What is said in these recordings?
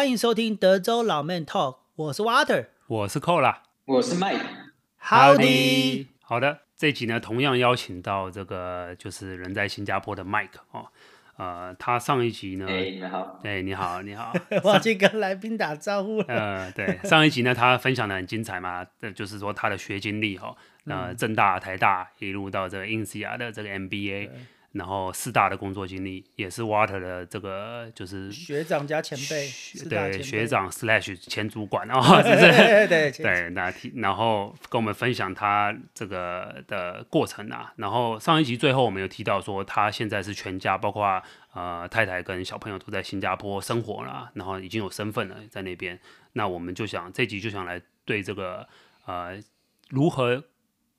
欢迎收听德州老 man talk，我是 Water，我是 Cola，我是 Mike，好的，好的，这集呢，同样邀请到这个就是人在新加坡的 Mike 哦，呃，他上一集呢，哎，你好，哎，你好，你好，我去跟来宾打招呼了，呃，对，上一集呢，他分享的很精彩嘛，这就是说他的学经历哈、哦，呃，政大、台大一路到这个 INSEAD 的这个 MBA。然后四大的工作经历也是 Water 的这个就是学长加前辈，对学长 slash 前主管哦，是不是？对对对，那然后跟我们分享他这个的过程啊。然后上一集最后我们有提到说，他现在是全家包括呃太太跟小朋友都在新加坡生活了，然后已经有身份了在那边。那我们就想这集就想来对这个呃如何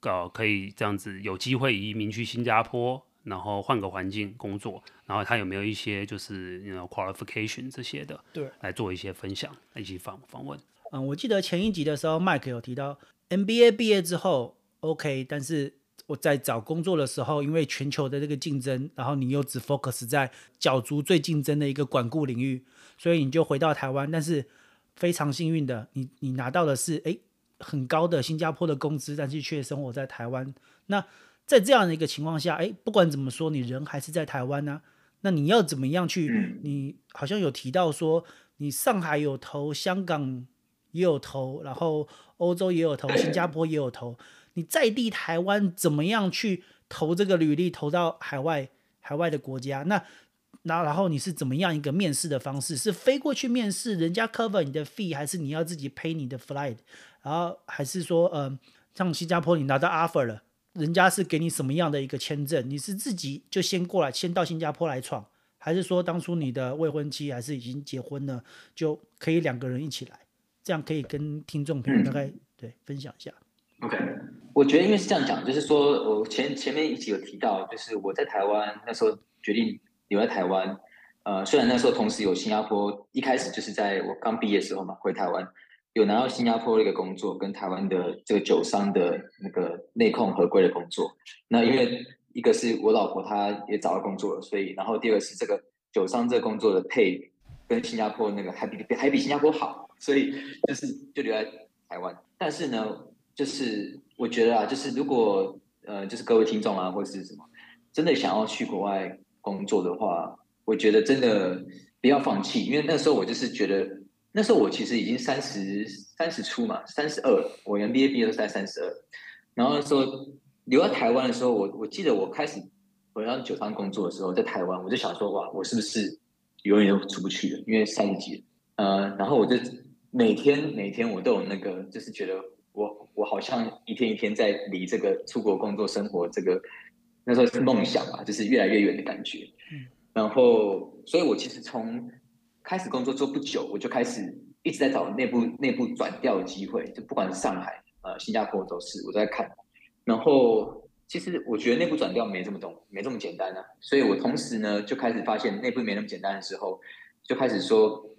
搞可以这样子有机会移民去新加坡。然后换个环境工作，然后他有没有一些就是那种 qualification 这些的，对，来做一些分享，一起访访问。嗯，我记得前一集的时候，Mike 有提到 MBA 毕业之后 OK，但是我在找工作的时候，因为全球的这个竞争，然后你又只 focus 在角逐最竞争的一个管顾领域，所以你就回到台湾。但是非常幸运的，你你拿到的是诶很高的新加坡的工资，但是却生活在台湾。那在这样的一个情况下，哎，不管怎么说，你人还是在台湾呢、啊。那你要怎么样去？你好像有提到说，你上海有投，香港也有投，然后欧洲也有投，新加坡也有投。你在地台湾怎么样去投这个履历，投到海外海外的国家？那那然后你是怎么样一个面试的方式？是飞过去面试，人家 cover 你的 fee，还是你要自己 pay 你的 flight？然后还是说，嗯、呃，像新加坡你拿到 offer 了？人家是给你什么样的一个签证？你是自己就先过来，先到新加坡来闯，还是说当初你的未婚妻还是已经结婚了，就可以两个人一起来？这样可以跟听众朋友大概、嗯、对分享一下。OK，我觉得因为是这样讲，就是说我前前面一直有提到，就是我在台湾那时候决定留在台湾，呃，虽然那时候同时有新加坡，一开始就是在我刚毕业的时候嘛，回台湾。有拿到新加坡的一个工作，跟台湾的这个酒商的那个内控合规的工作。那因为一个是我老婆她也找到工作了，所以然后第二个是这个酒商这个工作的 pay 跟新加坡那个还比还比新加坡好，所以就是就留在台湾。但是呢，就是我觉得啊，就是如果呃，就是各位听众啊，或者是什么，真的想要去国外工作的话，我觉得真的不要放弃，因为那时候我就是觉得。那时候我其实已经三十三十出嘛，三十二，我 MBA 毕业都在三十二。然后说留在台湾的时候，我我记得我开始回到酒商工作的时候，在台湾我就想说，哇，我是不是永远都出不去了？因为三十几了，呃，然后我就每天每天我都有那个，就是觉得我我好像一天一天在离这个出国工作生活这个那时候是梦想嘛，就是越来越远的感觉。然后，所以我其实从开始工作做不久，我就开始一直在找内部内部转调的机会，就不管是上海、呃新加坡都是我都在看。然后其实我觉得内部转调没这么懂，没这么简单啊。所以我同时呢就开始发现内部没那么简单的时候，就开始说，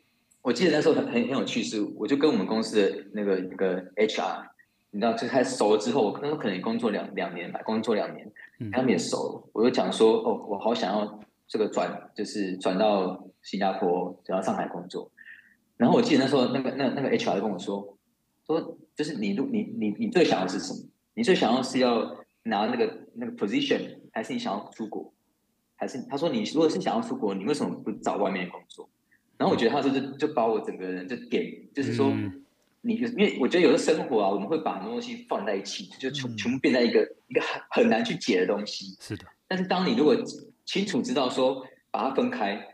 我记得那时候很很很有趣，是我就跟我们公司的那个那个 HR，你知道，就开始熟了之后，我可能可能工作两两年吧，工作两年，他们也熟了，我就讲说，哦，我好想要这个转，就是转到。新加坡，转到上海工作，然后我记得那时候那个那那个 HR 就跟我说，说就是你你你你最想要是什么？你最想要是要拿那个那个 position，还是你想要出国？还是他说你如果是想要出国，你为什么不找外面的工作？然后我觉得他说就就把我整个人就点，就是说你因为我觉得有的生活啊，我们会把很多东西放在一起，就全全部变在一个一个很很难去解的东西。是的。但是当你如果清楚知道说把它分开。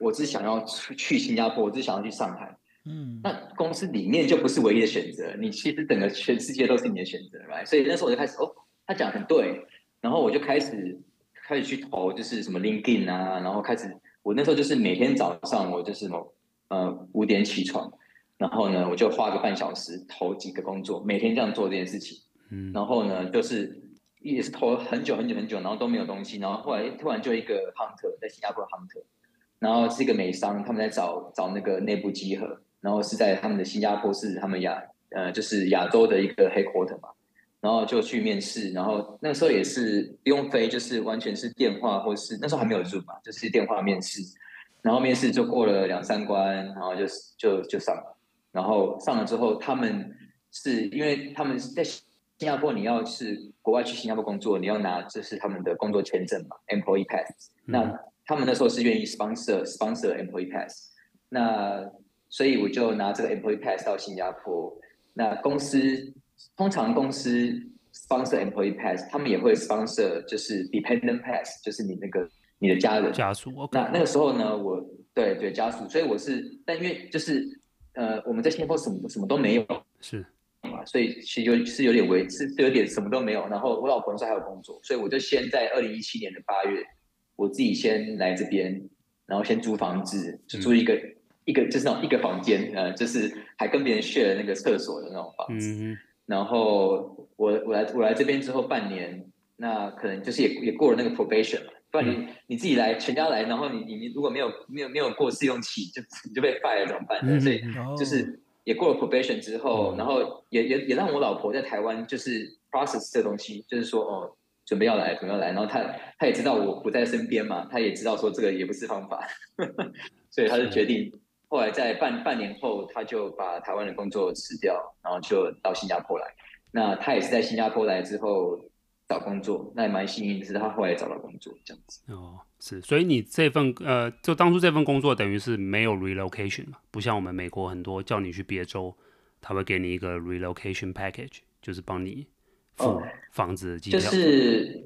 我只想要去新加坡，我只想要去上海。嗯，那公司里面就不是唯一的选择。你其实整个全世界都是你的选择，right？所以那时候我就开始，哦，他讲很对，然后我就开始开始去投，就是什么 LinkedIn 啊，然后开始，我那时候就是每天早上我就是什么呃五点起床，然后呢我就花个半小时投几个工作，每天这样做这件事情。嗯，然后呢就是也是投了很久很久很久，然后都没有东西，然后后来突然就一个 hunter 在新加坡 hunter。然后是一个美商，他们在找找那个内部集合，然后是在他们的新加坡是他们亚呃就是亚洲的一个 headquarter 嘛，然后就去面试，然后那个时候也是不用飞，就是完全是电话或是那时候还没有 Zoom 嘛，就是电话面试，然后面试就过了两三关，然后就就就上了。然后上了之后，他们是因为他们在新加坡，你要是国外去新加坡工作，你要拿这是他们的工作签证嘛，Employee Pass。嗯、那他们那时候是愿意 sponsor sponsor Employee Pass。那所以我就拿这个 Employee Pass 到新加坡。那公司通常公司 sponsor Employee Pass，他们也会 sponsor 就是 Dependent Pass，就是你那个。你的家人家属，那那个时候呢，我对对家属，所以我是，但因为就是呃，我们在新加坡什么什么都没有，是嘛，所以其实有是有点危，是是有点什么都没有。然后我老婆那时候还有工作，所以我就先在二零一七年的八月，我自己先来这边，然后先租房子，就租一个、嗯、一个就是那种一个房间，呃，就是还跟别人 share 那个厕所的那种房子。嗯、然后我我来我来这边之后半年，那可能就是也也过了那个 probation 嘛。不然你你自己来，全家来，然后你你你如果没有没有没有过试用期，就你就被 fire 了怎么办呢？所以就是也过了 probation 之后，然后也也也让我老婆在台湾就是 process 这东西，就是说哦，准备要来，准备要来，然后他他也知道我不在身边嘛，他也知道说这个也不是方法，所以他就决定后来在半半年后，他就把台湾的工作辞掉，然后就到新加坡来。那他也是在新加坡来之后。找工作，那也蛮幸运的是，他后来找到工作这样子。哦，是，所以你这份呃，就当初这份工作等于是没有 relocation 嘛，不像我们美国很多叫你去别州，他会给你一个 relocation package，就是帮你付房子机票。就是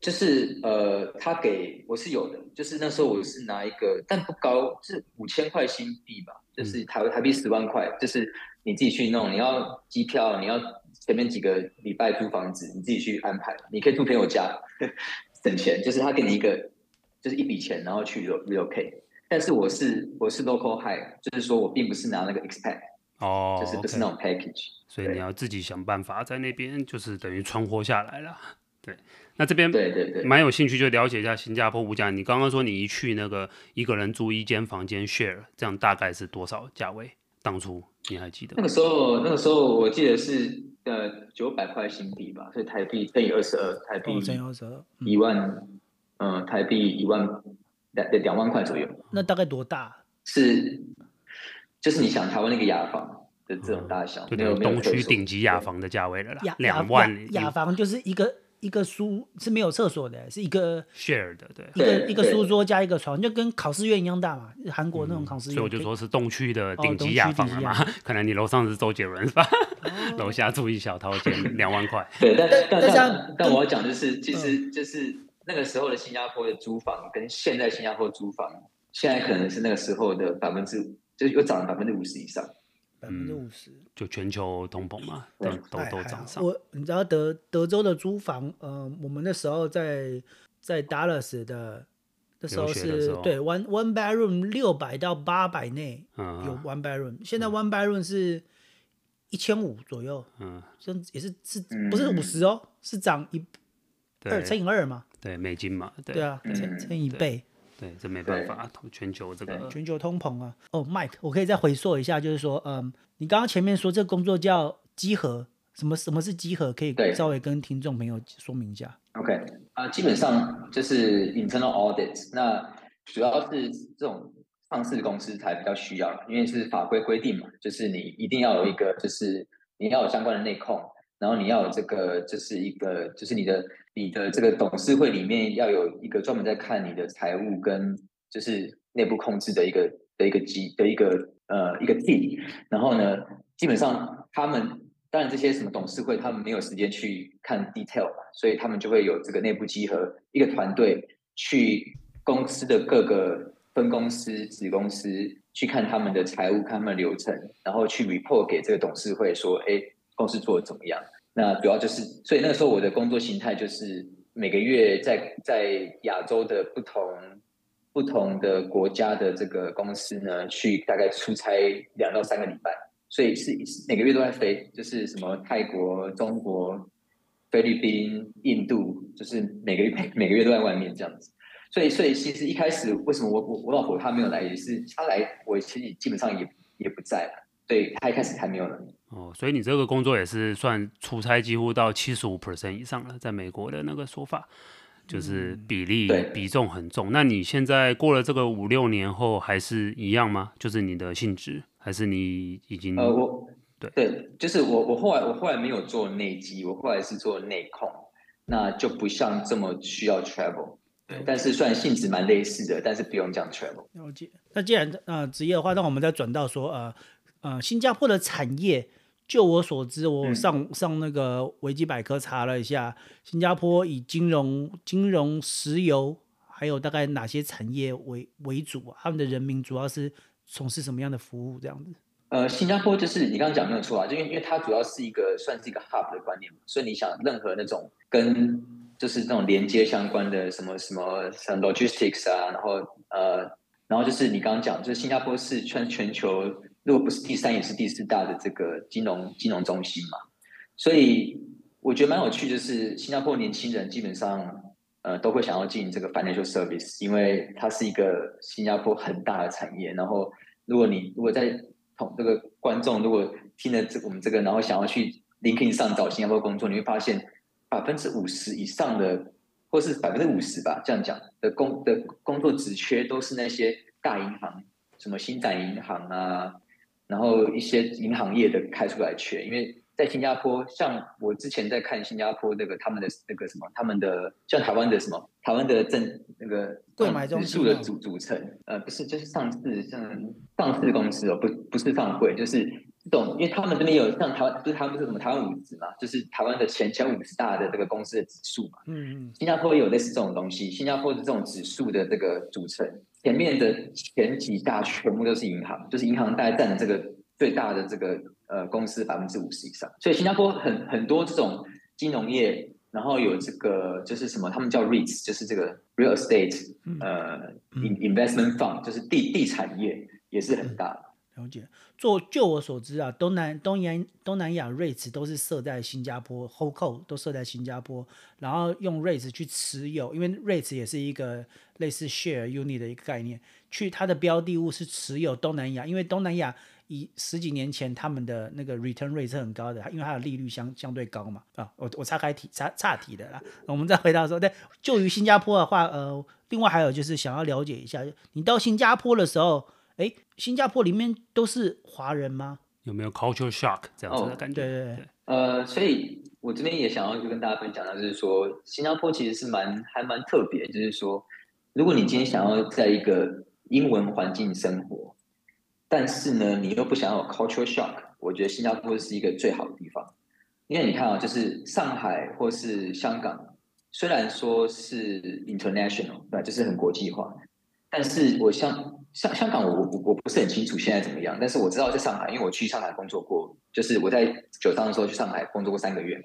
就是呃，他给我是有的，就是那时候我是拿一个，但不高，是五千块新币吧，就是台台币十万块，就是你自己去弄，你要机票，你要。前面几个礼拜租房子，你自己去安排。你可以住朋友家，省钱。就是他给你一个，就是一笔钱，然后去 relocate。但是我是我是 local high，就是说我并不是拿那个 expat，哦，就是不是那种 package。所以你要自己想办法在那边，就是等于存活下来了。对，那这边对对对，蛮有兴趣就了解一下新加坡物价。你刚刚说你一去那个一个人租一间房间 share，这样大概是多少价位？当初你还记得？那个时候那个时候我记得是。呃，九百块新币吧，所以台币乘以二十二，台币乘以二十二，一万，嗯、呃，台币一万两两万块左右。那大概多大？是，就是你想台湾那个雅房的这种大小，嗯、有东区顶级雅房的价位了啦，两万。雅房就是一个。一个书是没有厕所的，是一个 share 的，对，一个一个书桌加一个床，就跟考试院一样大嘛，韩国那种考试院。所以我就说是东区的顶级雅房嘛，可能你楼上是周杰伦是吧？楼下住一小套间，两万块。对，但但但但我要讲的是，其实就是那个时候的新加坡的租房跟现在新加坡租房，现在可能是那个时候的百分之，就是又涨了百分之五十以上。百分之五十，就全球通膨嘛，都都都涨上。我你知道德德州的租房，呃，我们那时候在在 Dallas 的那时候是对 one one bedroom 六百到八百内有 one bedroom，嗯，现在 one bedroom 是一千五左右，嗯，甚至也是是不是五十哦，是涨一二乘以二嘛，对美金嘛，对，对啊，乘乘一倍。对，这没办法，全球这个全球通膨啊。哦，Mike，我可以再回溯一下，就是说，嗯，你刚刚前面说这个工作叫稽核，什么什么是稽核？可以稍微跟听众朋友说明一下。OK，啊、呃，基本上就是 internal audit，那主要是这种上市公司才比较需要，因为是法规规定嘛，就是你一定要有一个，就是你要有相关的内控。然后你要有这个，就是一个，就是你的你的这个董事会里面要有一个专门在看你的财务跟就是内部控制的一个的一个机的一个呃一个 team。然后呢，基本上他们当然这些什么董事会他们没有时间去看 detail 嘛，所以他们就会有这个内部集合一个团队去公司的各个分公司子公司去看他们的财务，看他们流程，然后去 report 给这个董事会说，哎。公司做的怎么样？那主要就是，所以那个时候我的工作形态就是每个月在在亚洲的不同不同的国家的这个公司呢，去大概出差两到三个礼拜，所以是每个月都在飞，就是什么泰国、中国、菲律宾、印度，就是每个月 每个月都在外面这样子。所以，所以其实一开始为什么我我我老婆她没有来，也是她来，我其实基本上也也不在了。对，她一开始还没有来。哦，所以你这个工作也是算出差几乎到七十五 percent 以上了，在美国的那个说法。就是比例、嗯、比重很重。那你现在过了这个五六年后还是一样吗？就是你的性质，还是你已经呃我对对，就是我我后来我后来没有做内机，我后来是做内控，那就不像这么需要 travel。对，但是虽然性质蛮类似的，但是不用讲 travel。了解。那既然呃职业的话，那我们再转到说呃呃新加坡的产业。就我所知，我上、嗯、上那个维基百科查了一下，新加坡以金融、金融、石油，还有大概哪些产业为为主啊？他们的人民主要是从事什么样的服务？这样子？呃，新加坡就是你刚刚讲没有错啊，就因为因为它主要是一个算是一个 hub 的观念嘛，所以你想任何那种跟就是那种连接相关的什么什么像 logistics 啊，然后呃，然后就是你刚刚讲，就是新加坡是全全球。如果不是第三，也是第四大的这个金融金融中心嘛，所以我觉得蛮有趣，就是新加坡年轻人基本上呃都会想要进这个 financial service，因为它是一个新加坡很大的产业。然后如果你如果在同这个观众如果听了这我们这个，然后想要去 LinkedIn 上找新加坡工作，你会发现百分之五十以上的，或是百分之五十吧，这样讲的工的工作职缺都是那些大银行，什么星展银行啊。然后一些银行业的开出来缺，因为在新加坡，像我之前在看新加坡那个他们的那个什么，他们的像台湾的什么，台湾的证那个购买指数的组组成，呃，不是，就是上市像上市公司哦，不不是上会，就是这种，因为他们这边有像台湾，不是他们不是什么台湾五十嘛，就是台湾的前前五十大的这个公司的指数嘛，嗯嗯，新加坡也有类似这种东西，新加坡的这种指数的这个组成。前面的前几大全部都是银行，就是银行大概占了这个最大的这个呃公司百分之五十以上，所以新加坡很很多这种金融业，然后有这个就是什么，他们叫 REITs，就是这个 real estate，呃，investment fund，就是地地产业也是很大的。了解，做就我所知啊，东南东南东南亚 REITs 都是设在新加坡，HoldCo 都设在新加坡，然后用 REITs 去持有，因为 REITs 也是一个类似 share unit 的一个概念，去它的标的物是持有东南亚，因为东南亚以十几年前他们的那个 return rate 是很高的，因为它的利率相相对高嘛。啊，我我岔开题岔岔题的啦，我们再回到说，对，就于新加坡的话，呃，另外还有就是想要了解一下，你到新加坡的时候。哎，新加坡里面都是华人吗？有没有 culture shock 这样子的感觉？哦、对对对。呃，所以我这边也想要就跟大家分享的，就是说新加坡其实是蛮还蛮特别，就是说，如果你今天想要在一个英文环境生活，但是呢，你又不想要有 culture shock，我觉得新加坡是一个最好的地方。因为你看啊，就是上海或是香港，虽然说是 international，对，就是很国际化。但是我像香香港我，我我我不是很清楚现在怎么样。但是我知道在上海，因为我去上海工作过，就是我在九三的时候去上海工作过三个月嘛。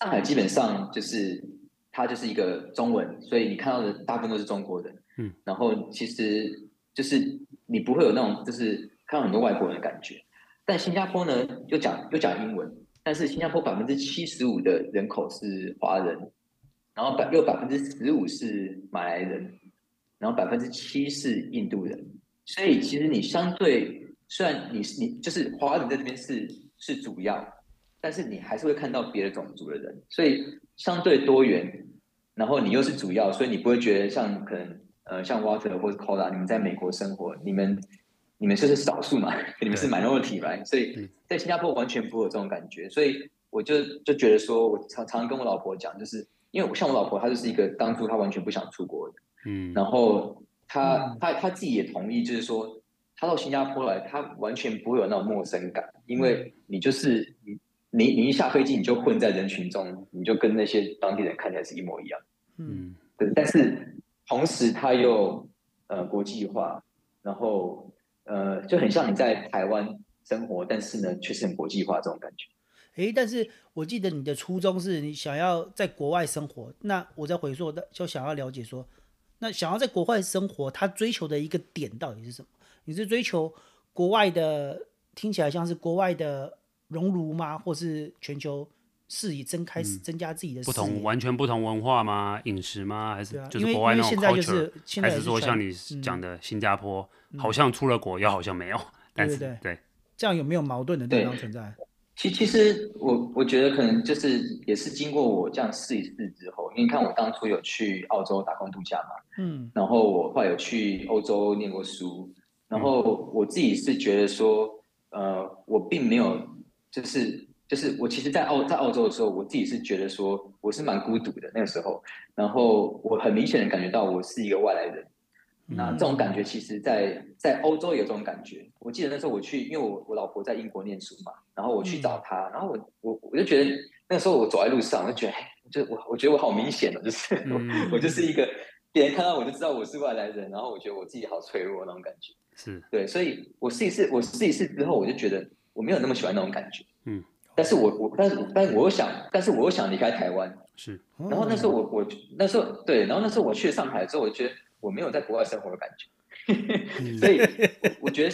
上海基本上就是它就是一个中文，所以你看到的大部分都是中国人。嗯，然后其实就是你不会有那种就是看到很多外国人的感觉。但新加坡呢，又讲又讲英文，但是新加坡百分之七十五的人口是华人，然后百又百分之十五是马来人。然后百分之七是印度人，所以其实你相对虽然你你就是华人在这边是是主要，但是你还是会看到别的种族的人，所以相对多元。然后你又是主要，所以你不会觉得像可能呃像 Walter 或者 Cola，你们在美国生活，你们你们就是少数嘛，你们是 minority right？所以在新加坡完全不会有这种感觉，所以我就就觉得说，我常常跟我老婆讲，就是因为我像我老婆，她就是一个当初她完全不想出国的。嗯，然后他他他自己也同意，就是说他到新加坡来，他完全不会有那种陌生感，因为你就是你你你一下飞机你就混在人群中，你就跟那些当地人看起来是一模一样。嗯，对。但是同时他又呃国际化，然后呃就很像你在台湾生活，但是呢却是很国际化这种感觉。诶，但是我记得你的初衷是你想要在国外生活，那我在回溯的就想要了解说。那想要在国外生活，他追求的一个点到底是什么？你是追求国外的，听起来像是国外的熔炉吗？或是全球视野增开始，增加自己的、嗯、不同完全不同文化吗？饮食吗？还是就是国外那种 culture？、啊、现在就是现在是还是说像你讲的新加坡，嗯、好像出了国，又好像没有？但是对对对，对这样有没有矛盾的地方存在？其其实我我觉得可能就是也是经过我这样试一试之后，因为你看我当初有去澳洲打工度假嘛，嗯，然后我后来有去欧洲念过书，然后我自己是觉得说，呃，我并没有就是就是我其实，在澳在澳洲的时候，我自己是觉得说我是蛮孤独的那个时候，然后我很明显的感觉到我是一个外来人。那这种感觉，其实在，在在欧洲也有这种感觉。我记得那时候我去，因为我我老婆在英国念书嘛，然后我去找她，然后我我我就觉得那个时候我走在路上，我就觉得，就我我觉得我好明显哦，就是我我就是一个别人看到我就知道我是外来人，然后我觉得我自己好脆弱那种感觉。是对，所以我试一试，我试一试之后，我就觉得我没有那么喜欢那种感觉。嗯，但是我我但是但是我又想，但是我又想离开台湾。是，然后那时候我我那时候对，然后那时候我去上海之后，我觉得。我没有在国外生活的感觉，所以我觉得，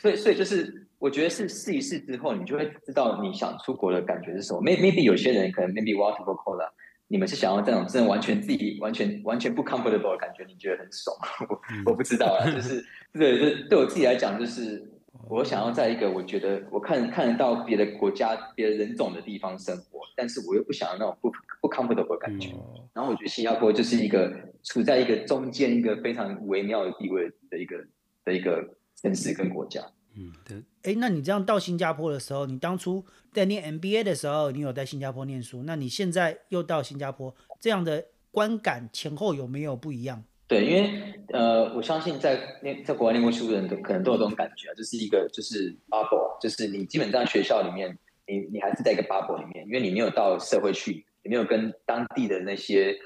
所以所以就是，我觉得是试一试之后，你就会知道你想出国的感觉是什么。Maybe 有些人可能 Maybe water for cola，你们是想要这种真的完全自己完全完全不 comfortable 的感觉，你觉得很爽。我我不知道啊，就是对对对我自己来讲，就是我想要在一个我觉得我看看得到别的国家别的人种的地方生活，但是我又不想要那种不不 comfortable 的感觉。然后我觉得新加坡就是一个。处在一个中间，一个非常微妙的地位的一个的一个城市跟国家。嗯，对。哎，那你这样到新加坡的时候，你当初在念 MBA 的时候，你有在新加坡念书？那你现在又到新加坡，这样的观感前后有没有不一样？对，因为呃，我相信在念在国外念过书的人都可能都有这种感觉啊，就是一个就是 bubble，就是你基本上学校里面，你你还是在一个 bubble 里面，因为你没有到社会去，你没有跟当地的那些。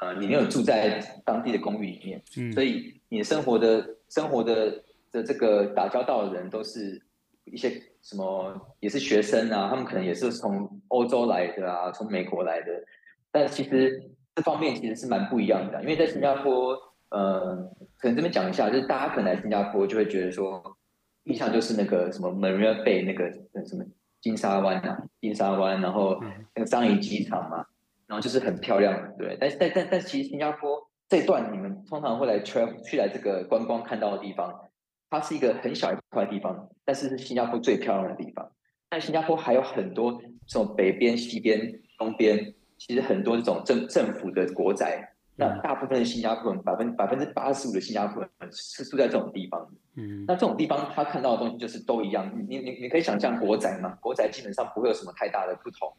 呃，你没有住在当地的公寓里面，嗯、所以你生活的、生活的的这个打交道的人都是一些什么，也是学生啊，他们可能也是从欧洲来的啊，从美国来的，但其实这方面其实是蛮不一样的，因为在新加坡，呃，可能这边讲一下，就是大家可能来新加坡就会觉得说，印象就是那个什么 Marina Bay 那个什么金沙湾啊，金沙湾，然后那个樟宜机场嘛。然后就是很漂亮，对，但是但但但其实新加坡这段你们通常会来 travel 去来这个观光看到的地方，它是一个很小一块地方，但是是新加坡最漂亮的地方。但新加坡还有很多这种北边、西边、东边，其实很多这种政政府的国宅。那大部分的新加坡人，百分百分之八十五的新加坡人是住在这种地方。嗯，那这种地方他看到的东西就是都一样。你你你可以想象国宅嘛？国宅基本上不会有什么太大的不同，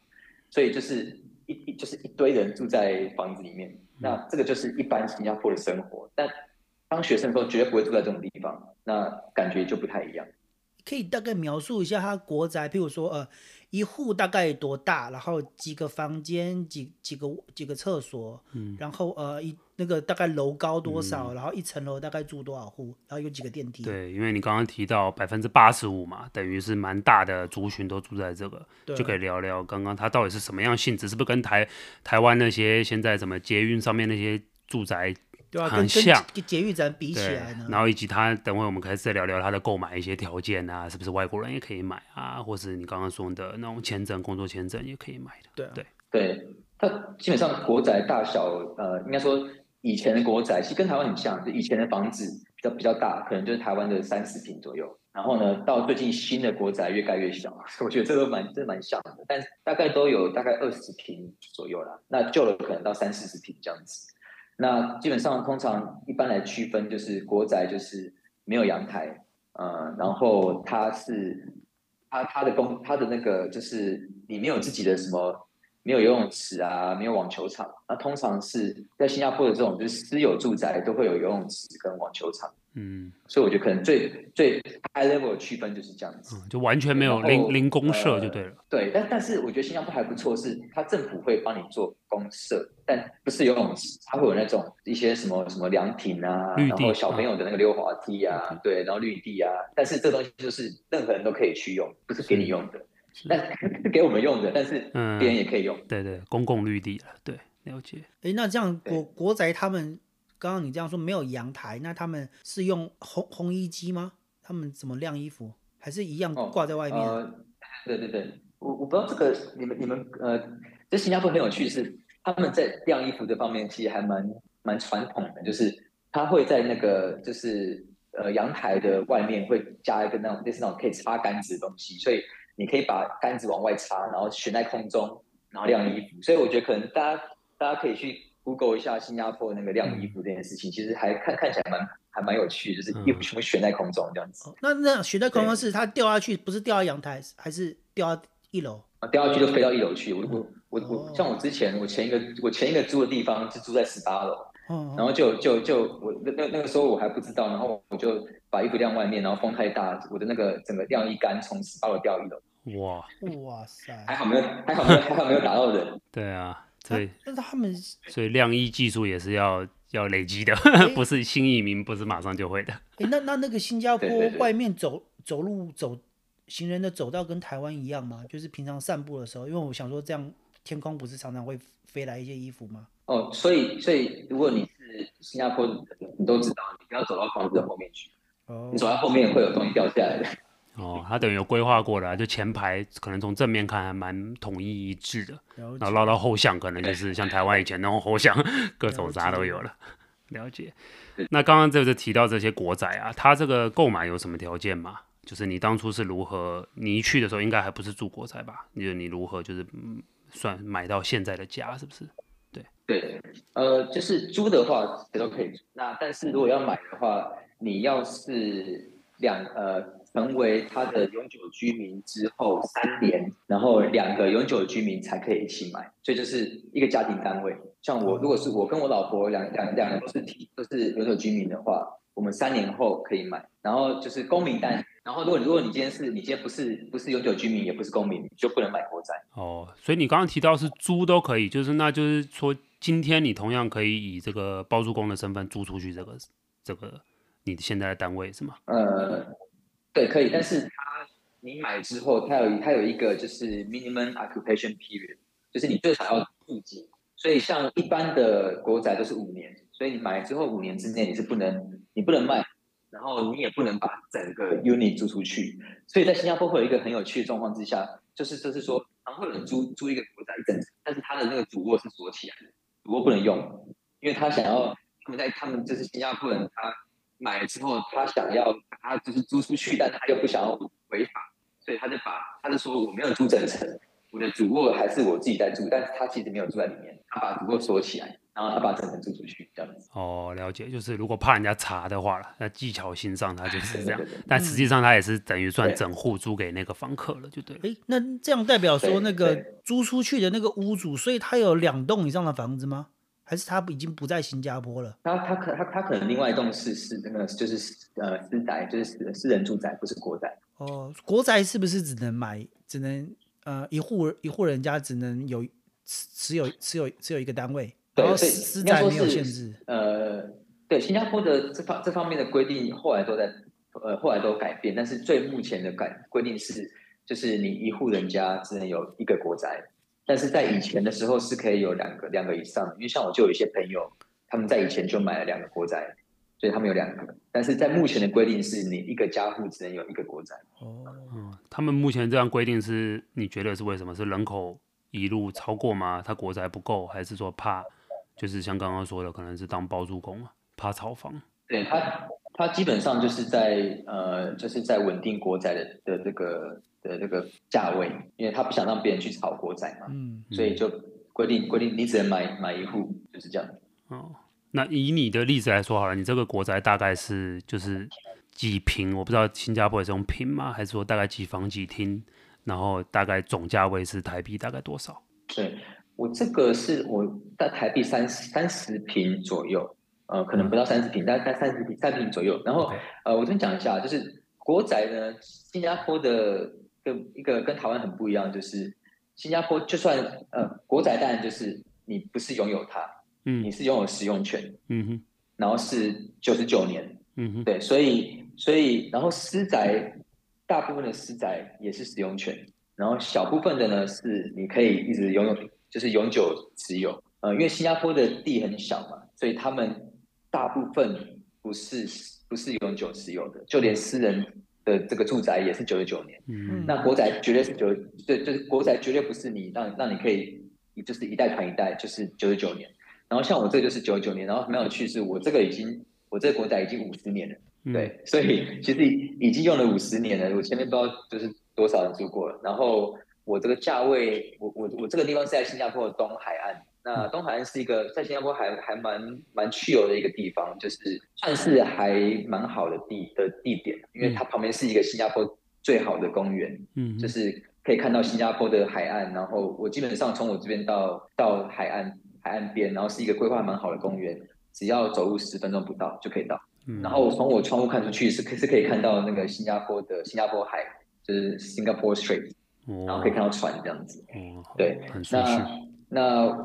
所以就是。一一就是一堆人住在房子里面，那这个就是一般新加坡的生活。但当学生的时候，绝对不会住在这种地方，那感觉就不太一样。可以大概描述一下他国宅，譬如说，呃，一户大概多大？然后几个房间，几几个几个厕所？嗯，然后呃一。那个大概楼高多少？嗯、然后一层楼大概住多少户？然后有几个电梯？对，因为你刚刚提到百分之八十五嘛，等于是蛮大的族群都住在这个，对就可以聊聊刚刚它到底是什么样性质？是不是跟台台湾那些现在什么捷运上面那些住宅很像？跟跟捷运站比起来呢？然后以及他等会我们可以再聊聊他的购买一些条件啊，是不是外国人也可以买啊？或是你刚刚说的那种签证、工作签证也可以买的？对对对，它基本上国宅大小呃，应该说。以前的国宅其实跟台湾很像，就以前的房子比较比较大，可能就是台湾的三十平左右。然后呢，到最近新的国宅越盖越小，我觉得这都蛮这蛮像的，但大概都有大概二十平左右啦。那旧的可能到三四十平这样子。那基本上通常一般来区分，就是国宅就是没有阳台，呃，然后它是它它的公它的那个就是你没有自己的什么。没有游泳池啊，没有网球场。那通常是在新加坡的这种就是私有住宅都会有游泳池跟网球场。嗯，所以我觉得可能最最 high level 的区分就是这样子，嗯、就完全没有零零公设就对了。呃、对，但但是我觉得新加坡还不错，是它政府会帮你做公设，但不是游泳池，它会有那种一些什么什么凉亭啊，地然后小朋友的那个溜滑梯啊，啊对，然后绿地啊。但是这东西就是任何人都可以去用，不是给你用的。那是 给我们用的，但是别人也可以用。嗯、对对，公共绿地了，对，了解。哎，那这样国国宅他们刚刚你这样说没有阳台，那他们是用烘烘衣机吗？他们怎么晾衣服？还是一样挂在外面？哦呃、对对对，我我不知道这个你们你们呃，这新加坡很有趣是他们在晾衣服这方面其实还蛮蛮传统的，就是他会在那个就是呃阳台的外面会加一个那种类似那种可以擦杆子的东西，所以。你可以把杆子往外插，然后悬在空中，然后晾衣服。所以我觉得可能大家大家可以去 Google 一下新加坡那个晾衣服这件事情，嗯、其实还看看起来蛮还蛮有趣，就是衣服全部悬在空中这样子。嗯、那那悬在空中是它掉下去，不是掉到阳台，还是掉到一楼？啊，掉下去就飞到一楼去。我我我我像我之前我前一个我前一个租的地方是住在十八楼。然后就就就我那那那个时候我还不知道，然后我就把衣服晾外面，然后风太大，我的那个整个晾衣杆从十八楼掉一楼。哇哇塞！还好没有还好没有还好没有打到人。对啊，所以但是他们所以晾衣技术也是要要累积的，不是新移民不是马上就会的。哎，那那那个新加坡外面走走路走行人的走道跟台湾一样吗？就是平常散步的时候，因为我想说这样天空不是常常会飞来一些衣服吗？哦，所以所以如果你是新加坡，你都知道，你不要走到房子的后面去。哦，你走到后面会有东西掉下来的。哦，他等于有规划过的，就前排可能从正面看还蛮统一一致的，然后绕到后巷可能就是像台湾以前那种后巷，各种啥都有了。了解。那刚刚就是提到这些国宅啊，他这个购买有什么条件吗？就是你当初是如何，你一去的时候应该还不是住国宅吧？你你如何就是嗯算买到现在的家，是不是？对，呃，就是租的话谁都可以租。那但是如果要买的话，你要是两呃成为他的永久居民之后三年，然后两个永久居民才可以一起买。所以就是一个家庭单位。像我，如果是我跟我老婆两两两个都是提都是永久居民的话，我们三年后可以买。然后就是公民单。然后如果如果你今天是你今天不是不是永久居民，也不是公民，就不能买国债。哦，所以你刚刚提到是租都可以，就是那就是说。今天你同样可以以这个包租公的身份租出去这个这个你现在的单位是吗？呃，对，可以，但是他你买之后，他有他有一个就是 minimum occupation period，就是你最少要住几，所以像一般的国宅都是五年，所以你买之后五年之内你是不能你不能卖，然后你也不能把整个 unit 租出去，所以在新加坡会有一个很有趣的状况之下，就是就是说，常会有人租租一个国宅一整层，但是他的那个主卧是锁起来的。主卧不能用，因为他想要他们在他们就是新加坡人，他买了之后，他想要他就是租出去，但他又不想要违法，所以他就把他就说我没有租整层，我的主卧还是我自己在住，但是他其实没有住在里面，他把主卧锁起来，然后他把整层租出去这样子。哦，了解，就是如果怕人家查的话了，那技巧性上他就是这样，但实际上他也是等于算整户租给那个房客了，就对。哎，那这样代表说那个租出去的那个屋主，所以他有两栋以上的房子吗？还是他已经不在新加坡了？他他可他他可能另外一栋是是那个就是呃私宅，就是私私人住宅，不是国宅。哦，国宅是不是只能买只能呃一户一户人家只能有持有持有持有一个单位？对，私私宅没有限制。呃，对，新加坡的这方这方面的规定后来都在呃后来都改变，但是最目前的改规定是就是你一户人家只能有一个国宅。但是在以前的时候是可以有两个两个以上，因为像我就有一些朋友，他们在以前就买了两个国宅，所以他们有两个。但是在目前的规定是你一个家户只能有一个国宅。哦，嗯，他们目前这样规定是你觉得是为什么？是人口一路超过吗？他国宅不够，还是说怕就是像刚刚说的，可能是当包租公啊，怕炒房？对他，他基本上就是在呃，就是在稳定国宅的的这个。的这个价位，因为他不想让别人去炒国宅嘛，嗯，所以就规定规定你只能买买一户，就是这样。哦，那以你的例子来说好了，你这个国宅大概是就是几平？我不知道新加坡也是用平吗？还是说大概几房几厅？然后大概总价位是台币大概多少？对，我这个是我在台币三十三十平左右，呃，可能不到三十平，大概三十平三平左右。然后呃，我先讲一下，就是国宅呢，新加坡的。跟一个跟台湾很不一样，就是新加坡就算呃国宅，当然就是你不是拥有它，嗯，你是拥有使用权，嗯哼，然后是九十九年，嗯哼，对，所以所以然后私宅大部分的私宅也是使用权，然后小部分的呢是你可以一直拥有，就是永久持有，呃，因为新加坡的地很小嘛，所以他们大部分不是不是永久持有的，就连私人。的这个住宅也是九十九年，嗯，那国宅绝对是九，对，就是国宅绝对不是你让让你可以，就是一代传一代，就是九十九年。然后像我这个就是九十九年，然后蛮有趣是，我这个已经我这个国宅已经五十年了，对，嗯、所以其实已经用了五十年了。我前面不知道就是多少人住过了。然后我这个价位，我我我这个地方是在新加坡的东海岸。那东海岸是一个在新加坡还还蛮蛮去游的一个地方，就是算是还蛮好的地的地点，因为它旁边是一个新加坡最好的公园，嗯，就是可以看到新加坡的海岸。然后我基本上从我这边到到海岸海岸边，然后是一个规划蛮好的公园，只要走路十分钟不到就可以到。然后从我窗户看出去是可是可以看到那个新加坡的新加坡海，就是 Singapore Strait，然后可以看到船这样子。对，那那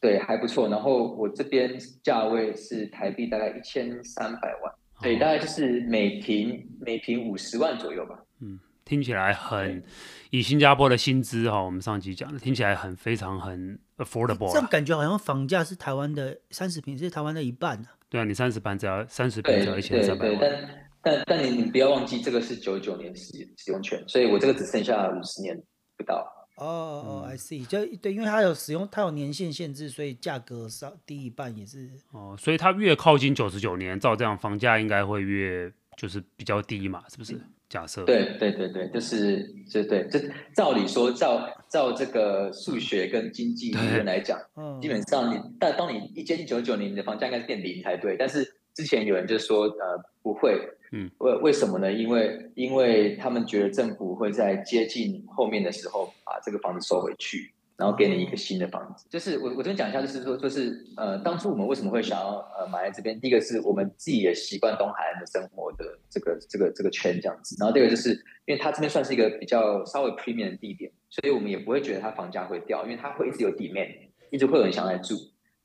对还不错。然后我这边价位是台币大概一千三百万，所以大概就是每平每平五十万左右吧。嗯，听起来很以新加坡的薪资哈，我们上集讲的听起来很非常很 affordable，这样感觉好像房价是台湾的三十坪是台湾的一半呢。对啊，你三十坪只要三十平只要一千三百万。对对对，但但但你你不要忘记，这个是九九年使使用权，所以我这个只剩下五十年不到。哦哦，I see，就对，因为它有使用，它有年限限制，所以价格稍低一半也是。哦，所以它越靠近九十九年，照这样房价应该会越就是比较低嘛，是不是？假设。对对对对，就是就对，就照理说，照照这个数学跟经济理论来讲，嗯，基本上你但当你一接近九十九年，你的房价应该是变零才对。但是之前有人就说，呃，不会。嗯，为为什么呢？因为因为他们觉得政府会在接近后面的时候把这个房子收回去，然后给你一个新的房子。就是我我这边讲一下，就是说，就是呃，当初我们为什么会想要呃买在这边？第一个是我们自己也习惯东海岸的生活的这个这个这个圈这样子，然后第二个就是因为它这边算是一个比较稍微 premium 的地点，所以我们也不会觉得它房价会掉，因为它会一直有 demand，一直会有人想来住。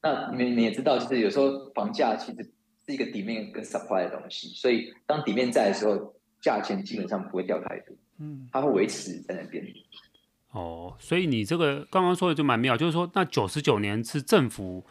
那你们你也知道，就是有时候房价其实。是一个底面跟 supply 的东西，所以当底面在的时候，价钱基本上不会掉太多，嗯，它会维持在那边。哦，所以你这个刚刚说的就蛮妙，就是说那九十九年是政府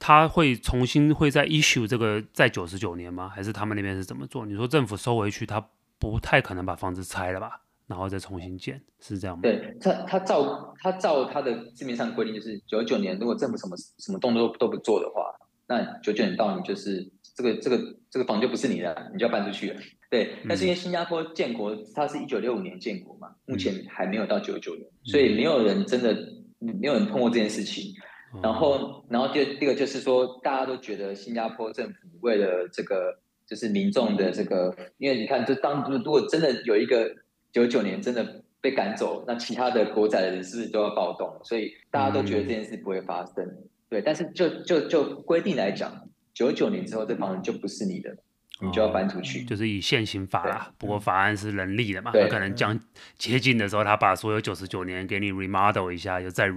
他会重新会在 issue 这个在九十九年吗？还是他们那边是怎么做？你说政府收回去，他不太可能把房子拆了吧，然后再重新建，是这样吗？对，他他照他照他的字面上规定，就是九九年如果政府什么什么动作都不做的话。那九九年到你就是这个这个这个房就不是你的，你就要搬出去了。对，但是因为新加坡建国，它是一九六五年建国嘛，目前还没有到九九年，所以没有人真的没有人碰过这件事情。然后，然后第第二个就是说，大家都觉得新加坡政府为了这个就是民众的这个，因为你看，就当如果真的有一个九九年真的被赶走，那其他的国仔的人是不是都要暴动？所以大家都觉得这件事不会发生。对，但是就就就规定来讲，九九年之后这房子就不是你的，哦、你就要搬出去。就是以现行法啦，不过法案是人力的嘛，他可能将接近的时候，他把所有九十九年给你 remodel 一下，就再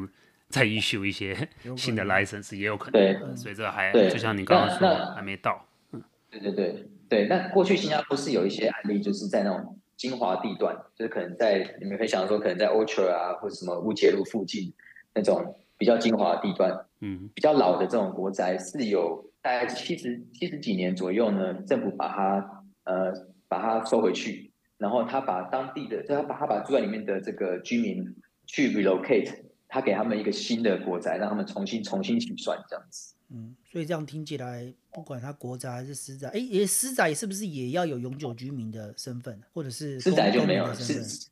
再 issue 一些新的 license 也有可能。对，所以这还对就像你刚刚说还没到。嗯，对对对对，那过去新加坡是有一些案例，就是在那种精华地段，就是可能在你们可以想到说，可能在 Orchard 啊，或者什么乌节路附近那种。比较精华的地段，嗯，比较老的这种国宅是有大概七十七十几年左右呢，政府把它呃把它收回去，然后他把当地的，就他把他把住在里面的这个居民去 relocate，他给他们一个新的国宅，让他们重新重新起算这样子。嗯，所以这样听起来，不管他国宅还是私宅，哎，也私宅是不是也要有永久居民的身份，或者是私宅就没有？私私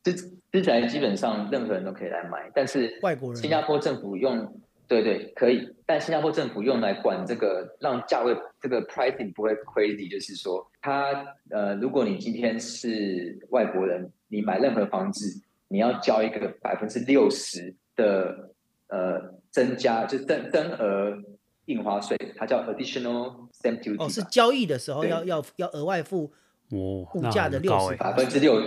私宅基本上任何人都可以来买，但是外国人，新加坡政府用，对对可以，但新加坡政府用来管这个，让价位这个 pricing 不会 crazy，就是说，他呃，如果你今天是外国人，你买任何房子，你要交一个百分之六十的呃增加，就增增额。印花税，它叫 additional stamp duty。哦，是交易的时候要要要额外付哦物价的六十，百分之六，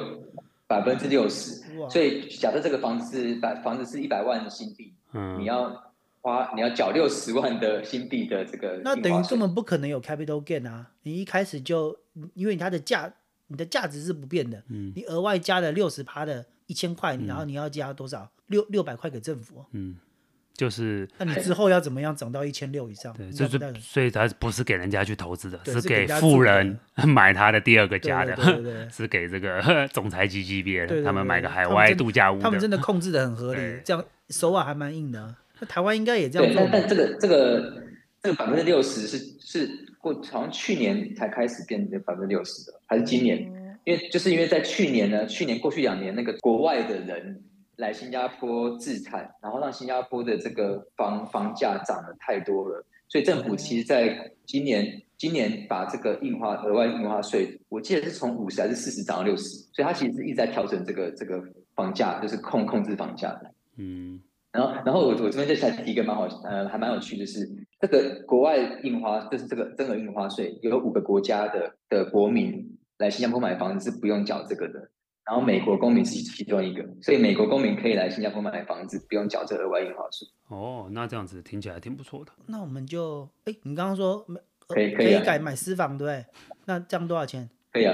百分之六十。所以假设这个房子是百房子是一百万新币，嗯，你要花你要缴六十万的新币的这个，那等于根本不可能有 capital gain 啊！你一开始就因为它的价你的价值是不变的，嗯，你额外加了六十趴的一千块，然后你要加多少？六六百块给政府，嗯。就是，那你之后要怎么样涨到一千六以上？对，就是所以它不是给人家去投资的，是给富人 买他的第二个家的，是给这个 总裁级级别的，他们买个海外度假屋。他们真的控制的很合理，这样手腕还蛮硬的。那台湾应该也这样做。但这个这个这个百分之六十是是过，好像去年才开始变成百分之六十的，还是今年？因为就是因为在去年呢，去年过去两年那个国外的人来新加坡自产，然后让新加坡的这个房房价涨得太多了，所以政府其实在今年今年把这个印花额外印花税，我记得是从五十还是四十涨到六十，所以它其实是一直在调整这个这个房价，就是控控制房价的。嗯。然后，然后我我这边就想提一个蛮好，呃，还蛮有趣的是，这个国外印花就是这个增额印花税，有五个国家的的国民来新加坡买房子是不用缴这个的，然后美国公民是其中一个，所以美国公民可以来新加坡买房子，不用缴这额外印花税。哦，那这样子听起来挺不错的。那我们就，哎，你刚刚说可以可以、啊、可以改买私房，对不对？那这样多少钱？可以啊，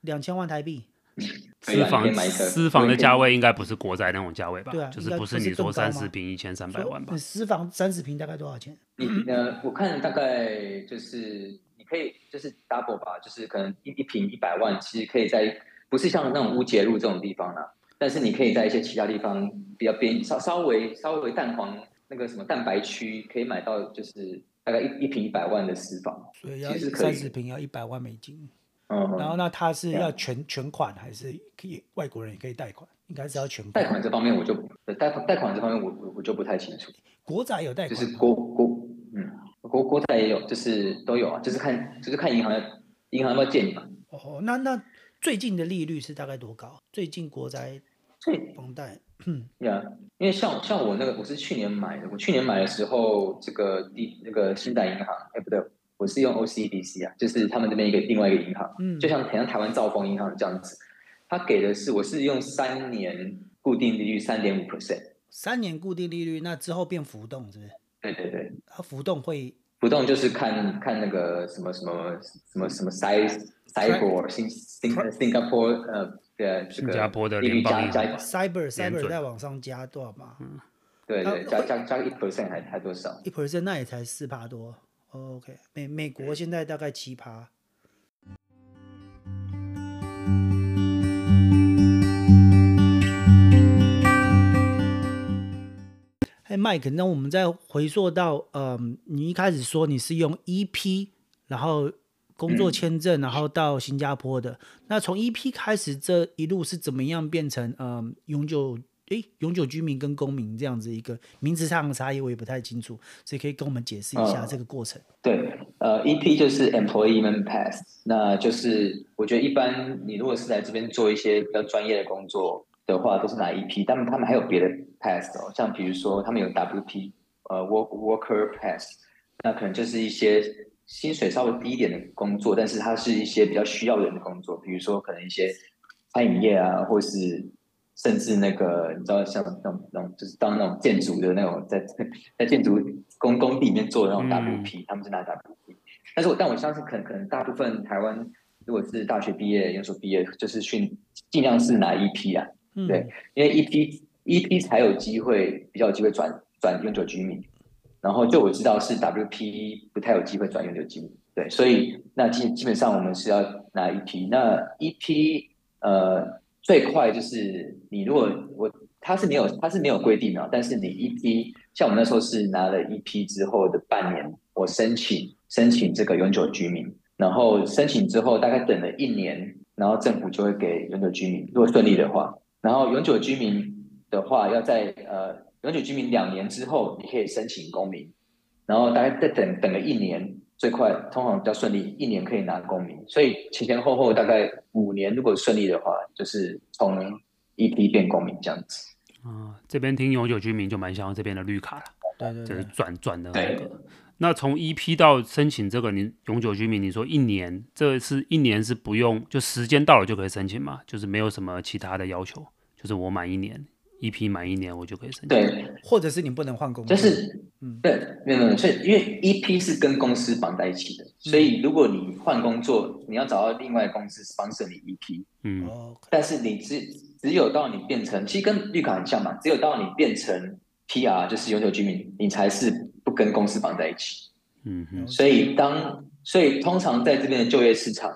两千万台币。私房私房的价位应该不是国宅那种价位吧？对啊，就是不是你说三十平一千三百万吧？私房三十平大概多少钱？你呃，我看大概就是你可以就是 double 吧，就是可能一一坪一百万，其实可以在不是像那种乌节路这种地方啊，但是你可以在一些其他地方比较边稍稍微稍微蛋黄那个什么蛋白区，可以买到就是大概一一瓶一百万的私房，所以要三十瓶要一百万美金。嗯，然后那他是要全全款还是可以外国人也可以贷款？应该是要全款。贷款这方面我就贷款贷款这方面我我我就不太清楚。国债有贷款？就是国国嗯国国债也有，就是都有啊，就是看就是看银行银行要不要借你嘛。哦，那那最近的利率是大概多高？最近国债最房贷，嗯呀，因为像像我那个我是去年买的，我去年买的时候这个第那个新贷银行，哎不对。我是用 OCBC 啊，就是他们这边一个另外一个银行，嗯，就像好像台湾兆丰银行这样子，他给的是我是用三年固定利率三点五 percent，三年固定利率，那之后变浮动是不是？对对对，它浮动会浮动就是看看那个什么什么什么什么 size cyber 新新新加坡呃对这个新加坡的联邦 cyber cyber 再往上加多少嘛？嗯，对对，加加加一 percent 还还多少？一 percent 那也才四趴多。OK，美美国现在大概七趴。哎，Mike，那我们再回溯到，嗯，你一开始说你是用 EP，然后工作签证，然后到新加坡的。嗯、那从 EP 开始，这一路是怎么样变成嗯永久？诶，永久居民跟公民这样子一个名词上的差异，我也不太清楚，所以可以跟我们解释一下这个过程。嗯、对，呃，EP 就是 Employment Pass，那就是我觉得一般你如果是来这边做一些比较专业的工作的话，都是拿 EP，但他们还有别的 Pass 哦，像比如说他们有 WP，呃，Work Worker Pass，那可能就是一些薪水稍微低一点的工作，但是它是一些比较需要人的工作，比如说可能一些餐饮业啊，或是。甚至那个你知道像那种那种就是当那种建筑的那种在在建筑工工地里面做的那种 WP，、嗯、他们是拿 WP。但是我但我相信可能可能大部分台湾如果是大学毕业、研究所毕业，就是训尽量是拿 EP 啊，对，因为 EP EP 才有机会比较有机会转转永久居民。然后就我知道是 WP 不太有机会转永久居民，对，所以那基基本上我们是要拿 EP。那 EP 呃。最快就是你如果我他是没有他是没有规定的，但是你 EP 像我们那时候是拿了 EP 之后的半年，我申请申请这个永久居民，然后申请之后大概等了一年，然后政府就会给永久居民，如果顺利的话，然后永久居民的话要在呃永久居民两年之后你可以申请公民，然后大概再等等了一年。最快通常比较顺利，一年可以拿公民，所以前前后后大概五年，如果顺利的话，就是从 EP 变公民这样子。啊，这边听永久居民就蛮像这边的绿卡了，对对，就是转转的那个。那从 EP 到申请这个你永久居民，你说一年，这是一年是不用，就时间到了就可以申请嘛？就是没有什么其他的要求，就是我满一年。EP 满一年，我就可以申请。对，或者是你不能换工作。就是，嗯，对，没有没有，所以因为 EP 是跟公司绑在一起的，所以如果你换工作，你要找到另外公司 sponsor 你 EP。嗯。但是你只只有到你变成，其实跟绿卡很像嘛，只有到你变成 PR，就是永久居民，你才是不跟公司绑在一起。嗯哼。所以当所以通常在这边的就业市场，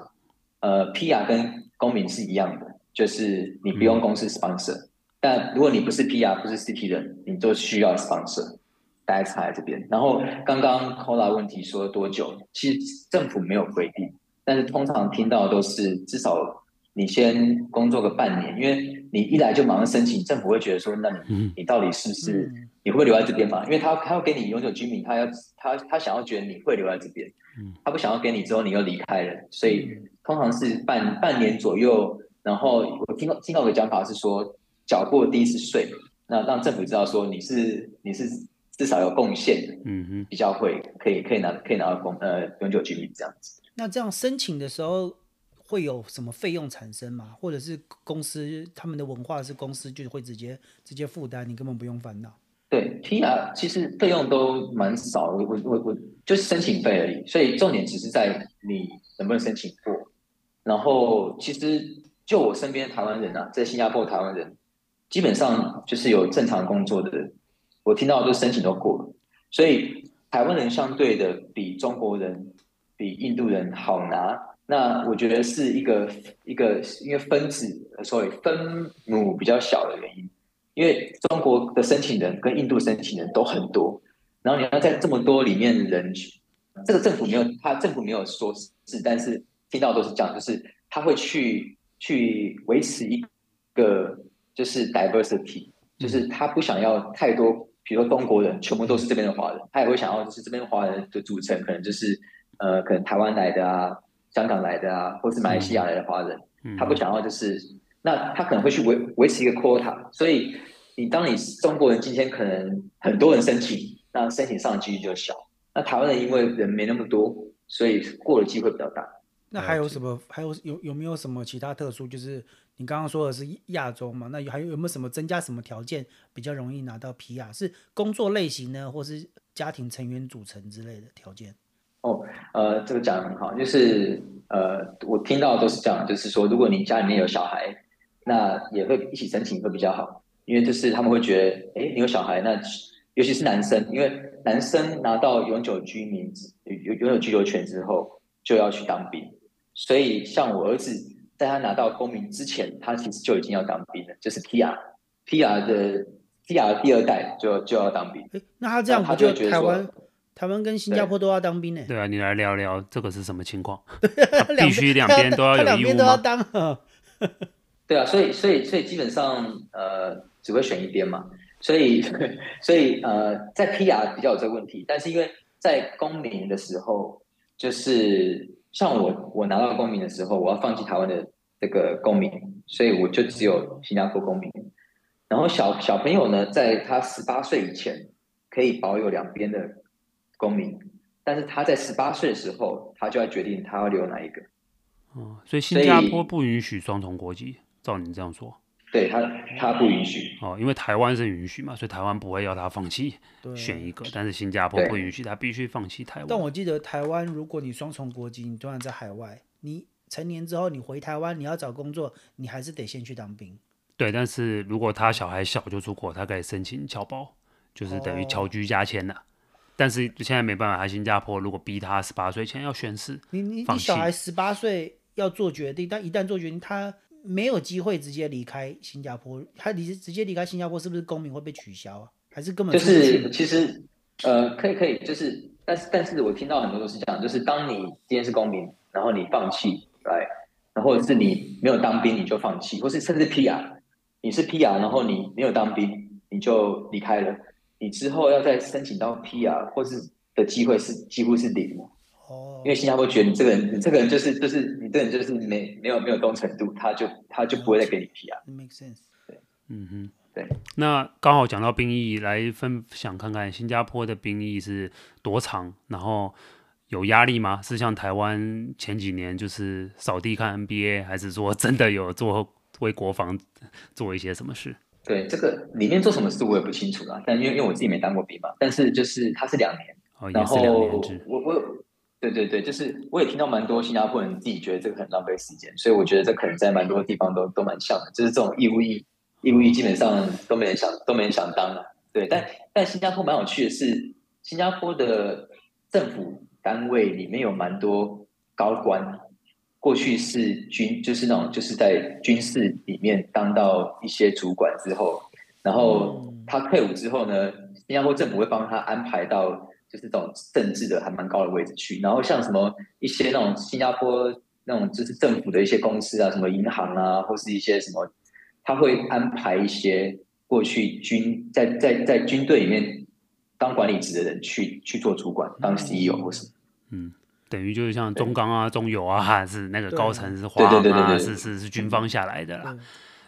呃，PR 跟公民是一样的，就是你不用公司 sponsor。嗯但如果你不是 PR，不是 CT 人，你就需要 sponsor，大家差在这边。然后刚刚 Cola 问题说多久？其实政府没有规定，但是通常听到都是至少你先工作个半年，因为你一来就马上申请，政府会觉得说，那你你到底是不是你会不会留在这边嘛？因为他他要给你永久居民，他要他他想要觉得你会留在这边，他不想要给你之后你又离开了，所以通常是半半年左右。然后我听到听到的讲法是说，缴过第一次税，那让政府知道说你是你是至少有贡献的，嗯哼，比较会可以可以拿可以拿到公呃永久居民这样子。那这样申请的时候会有什么费用产生吗？或者是公司他们的文化是公司就会直接直接负担，你根本不用烦恼。对，PR 其实费用都蛮少，我我我我就是申请费而已，所以重点只是在你能不能申请过。然后其实。就我身边台湾人啊，在新加坡台湾人，基本上就是有正常工作的人，我听到都申请都过了，所以台湾人相对的比中国人、比印度人好拿。那我觉得是一个一个因为分子所以分母比较小的原因，因为中国的申请人跟印度申请人都很多，然后你要在这么多里面人，这个政府没有他政府没有说是，但是听到都是这样，就是他会去。去维持一个就是 diversity，就是他不想要太多，比如说中国人全部都是这边的华人，他也会想要就是这边华人的组成可能就是呃可能台湾来的啊、香港来的啊，或是马来西亚来的华人，他不想要就是那他可能会去维维持一个 quota，所以你当你中国人今天可能很多人申请，那申请上的几率就小，那台湾人因为人没那么多，所以过的机会比较大。那还有什么？还有有有没有什么其他特殊？就是你刚刚说的是亚洲嘛？那还有有没有什么增加什么条件比较容易拿到 PR？是工作类型呢，或是家庭成员组成之类的条件？哦，呃，这个讲的很好，就是呃，我听到都是这样，就是说，如果你家里面有小孩，那也会一起申请会比较好，因为就是他们会觉得，哎，你有小孩，那尤其是男生，因为男生拿到永久居民永永久居留权之后，就要去当兵。所以，像我儿子，在他拿到公民之前，他其实就已经要当兵了，就是 PR，PR 的 PR 第二代就就要当兵。诶，那他这样他就台湾、台湾跟新加坡都要当兵呢？对啊，你来聊聊这个是什么情况？必须两边都要有义务吗？两边都要当。对啊，所以所以所以基本上呃只会选一边嘛，所以所以呃在 PR 比较有这个问题，但是因为在公民的时候就是。像我，我拿到公民的时候，我要放弃台湾的这个公民，所以我就只有新加坡公民。然后小小朋友呢，在他十八岁以前可以保有两边的公民，但是他在十八岁的时候，他就要决定他要留哪一个。哦，所以新加坡不允许双重国籍，照你这样说。对他，他不允许哦，因为台湾是允许嘛，所以台湾不会要他放弃选一个，但是新加坡不允许他必须放弃台湾。但我记得台湾，如果你双重国籍，你突然在海外，你成年之后你回台湾，你要找工作，你还是得先去当兵。对，但是如果他小孩小就出国，他可以申请侨胞，就是等于侨居加签了。哦。但是现在没办法，他新加坡如果逼他十八岁前要宣誓，你你你小孩十八岁要做决定，但一旦做决定，他。没有机会直接离开新加坡，他离直接离开新加坡，是不是公民会被取消啊？还是根本就是其实呃，可以可以，就是但是但是我听到很多都是这样，就是当你今天是公民，然后你放弃来，然后是你没有当兵你就放弃，或是甚至 PR，你是 PR，然后你没有当兵你就离开了，你之后要再申请到 PR 或是的机会是几乎是零。哦，因为新加坡觉得你这个人，你这个人就是就是你这个人就是没没有没有忠诚度，他就他就不会再给你 PR。Make sense。对，嗯哼，对。那刚好讲到兵役，来分享看看新加坡的兵役是多长，然后有压力吗？是像台湾前几年就是扫地看 NBA，还是说真的有做为国防做一些什么事？对，这个里面做什么事我也不清楚啦，但因为因为我自己没当过兵嘛，但是就是他是两年，哦，然后也是两年制。我我。对对对，就是我也听到蛮多新加坡人自己觉得这个很浪费时间，所以我觉得这可能在蛮多地方都都蛮像的，就是这种义务役，义务役基本上都没人想都没人想当了。对，但但新加坡蛮有趣的是，新加坡的政府单位里面有蛮多高官，过去是军，就是那种就是在军事里面当到一些主管之后，然后他退伍之后呢，新加坡政府会帮他安排到。就是这种政治的还蛮高的位置去，然后像什么一些那种新加坡那种就是政府的一些公司啊，什么银行啊，或是一些什么，他会安排一些过去军在在在军队里面当管理职的人去去做主管，当 CEO 或什么。嗯，等于就是像中钢啊、中油啊，是那个高层是华航啊，是是是军方下来的啦。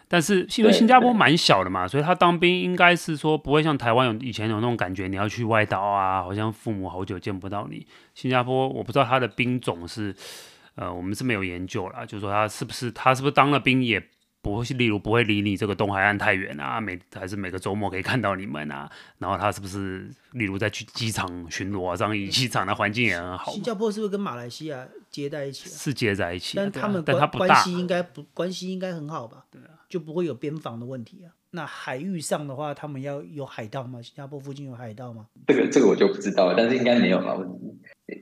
但是因为新加坡蛮小的嘛，所以他当兵应该是说不会像台湾有以前有那种感觉，你要去外岛啊，好像父母好久见不到你。新加坡我不知道他的兵种是，呃，我们是没有研究啦，就是说他是不是他是不是当了兵也。不会，例如不会离你这个东海岸太远啊，每还是每个周末可以看到你们啊。然后他是不是，例如在去机场巡逻啊，这样以机场的环境也很好。新加坡是不是跟马来西亚接在一起？是接在一起，但他们关关系应该不关系应该很好吧？对啊，就不会有边防的问题啊。那海域上的话，他们要有海盗吗？新加坡附近有海盗吗？这个这个我就不知道了，但是应该没有吧？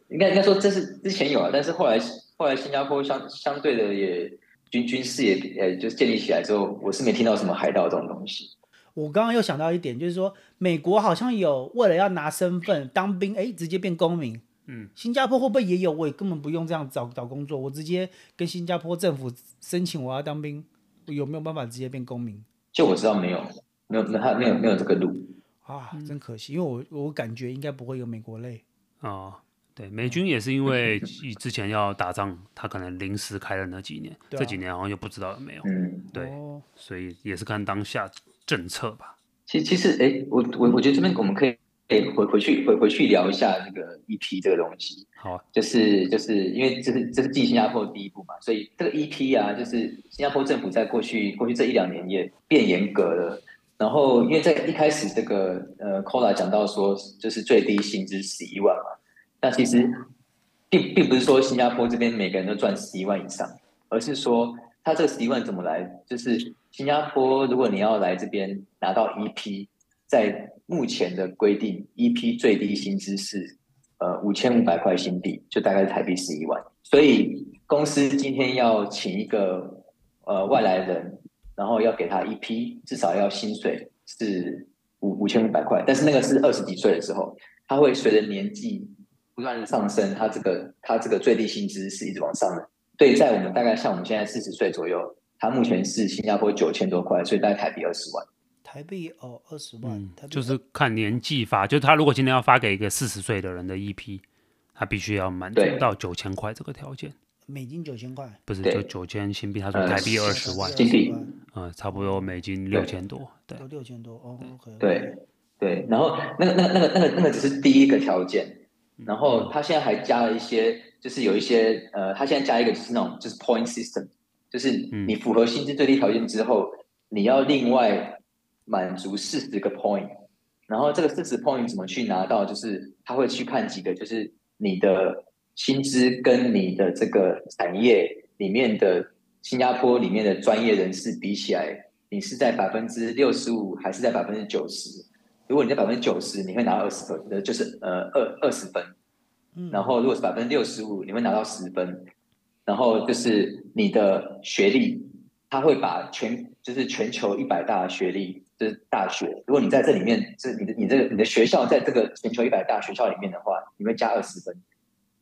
应该应该说这是之前有啊，但是后来后来新加坡相相对的也。军军事也呃，就是建立起来之后，我是没听到什么海盗这种东西。我刚刚又想到一点，就是说美国好像有为了要拿身份当兵，哎，直接变公民。嗯，新加坡会不会也有？我也根本不用这样找找工作，我直接跟新加坡政府申请我要当兵，有没有办法直接变公民？就我知道没有，没有，没有，没有，没有这个路啊，真可惜，因为我我感觉应该不会有美国类啊。哦对，美军也是因为之前要打仗，他可能临时开了那几年，啊、这几年好像又不知道有没有。嗯，对，所以也是看当下政策吧。其实，其实，哎，我我我觉得这边我们可以，哎，回回去回回去聊一下那个 EP 这个东西。好、啊，就是就是因为这是这是进新加坡的第一步嘛，所以这个 EP 啊，就是新加坡政府在过去过去这一两年也变严格了。然后，因为在一开始这个呃 COLA 讲到说，就是最低薪资十一万嘛。那其实并并不是说新加坡这边每个人都赚十一万以上，而是说他这个十一万怎么来？就是新加坡如果你要来这边拿到 EP，在目前的规定一批最低薪资是呃五千五百块新币，就大概是台币十一万。所以公司今天要请一个呃外来人，然后要给他一批至少要薪水是五五千五百块，但是那个是二十几岁的时候，他会随着年纪。不断的上升，他这个他这个最低薪资是一直往上的。对，在我们大概像我们现在四十岁左右，他目前是新加坡九千多块，所以大概台币二十万。台币哦，二十万，嗯，就是看年纪发，就他如果今天要发给一个四十岁的人的 EP，他必须要满足到九千块这个条件。美金九千块？不是，就九千新币。他说台币二十万新币，嗯，差不多美金六千多。对，六千多哦。Okay, 对对，然后那个那个那个那个那个只是第一个条件。然后他现在还加了一些，就是有一些呃，他现在加一个就是那种就是 point system，就是你符合薪资最低条件之后，你要另外满足四十个 point，然后这个四十 point 怎么去拿到？就是他会去看几个，就是你的薪资跟你的这个产业里面的新加坡里面的专业人士比起来，你是在百分之六十五还是在百分之九十？如果你在百分之九十，你会拿到二十分，呃，就是呃二二十分。然后如果是百分之六十五，你会拿到十分。然后就是你的学历，他会把全就是全球一百大学历，就是大学。如果你在这里面，是你的你这个你的学校在这个全球一百大学校里面的话，你会加二十分。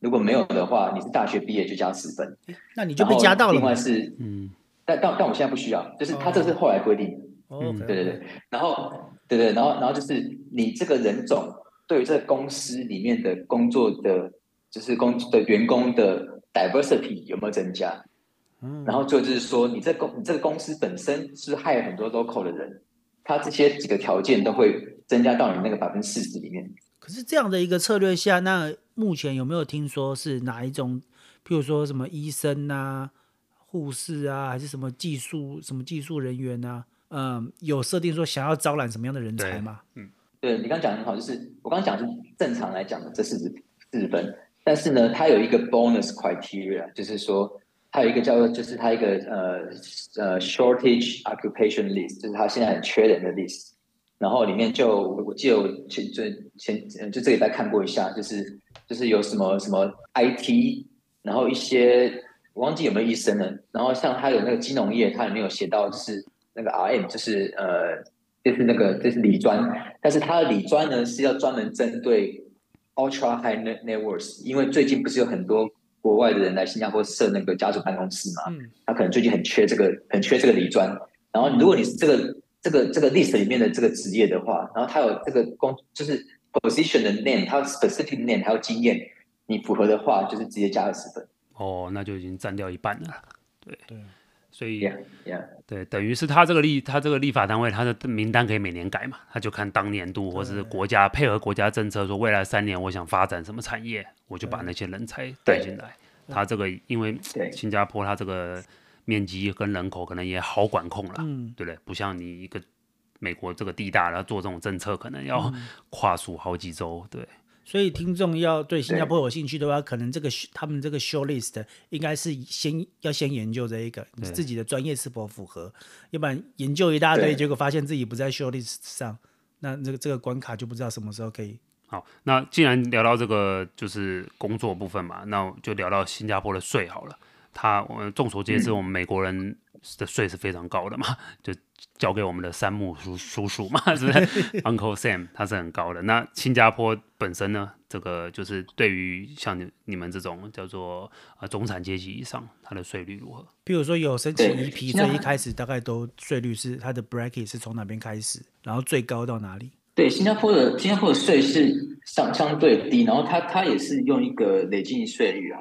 如果没有的话，你是大学毕业就加十分。那你就被加到了。另外是嗯，但但但我现在不需要，就是他这是后来规定的。哦，对对对，然后。对对，然后然后就是你这个人种对于这个公司里面的工作的，就是工的员工的 diversity 有没有增加？嗯，然后最后就是说你这公你这个公司本身是害很多 local 的人，他这些几个条件都会增加到你那个百分之四十里面。可是这样的一个策略下，那目前有没有听说是哪一种？譬如说什么医生啊、护士啊，还是什么技术什么技术人员啊？嗯，有设定说想要招揽什么样的人才吗？嗯，对你刚讲的很好，就是我刚刚讲是正常来讲的这四十四十分，但是呢，它有一个 bonus criteria，就是说还有一个叫做，就是它一个呃呃 shortage occupation list，就是它现在很缺人的 list，然后里面就我记得我前就前就这礼拜看过一下，就是就是有什么什么 IT，然后一些我忘记有没有医生了，然后像它有那个金融业，它里面有写到就是。那个 RM 就是呃，就是那个就是理专，但是他的理专呢是要专门针对 ultra high net networks，因为最近不是有很多国外的人来新加坡设那个家族办公室嘛，嗯，他可能最近很缺这个，很缺这个理专。然后如果你是这个这个这个 list 里面的这个职业的话，然后他有这个工就是 position 的 name，他有 specific name，还有经验，你符合的话，就是直接加二十分。哦，那就已经占掉一半了。对对。所以，yeah, yeah. 对，等于是他这个立，他这个立法单位，他的名单可以每年改嘛，他就看当年度或是国家配合国家政策，说未来三年我想发展什么产业，我就把那些人才带进来。他这个因为新加坡，他这个面积跟人口可能也好管控了，对不对？不像你一个美国这个地大，然后做这种政策可能要跨数好几州，对。所以听众要对新加坡有兴趣的话，可能这个他们这个 short list 应该是先要先研究这一个你自己的专业是否符合，要不然研究一大堆，结果发现自己不在 short list 上，那这个这个关卡就不知道什么时候可以。好，那既然聊到这个就是工作部分嘛，那我就聊到新加坡的税好了。他我们众所皆知，我们美国人的税是非常高的嘛，就。交给我们的山姆叔叔叔嘛，是不是？Uncle Sam，他是很高的。那新加坡本身呢？这个就是对于像你你们这种叫做呃中产阶级以上，它的税率如何？比如说有申请 EP，最一开始大概都税率是它的 bracket 是从哪边开始，然后最高到哪里？对，新加坡的新加坡的税是相相对低，然后它它也是用一个累进税率啊，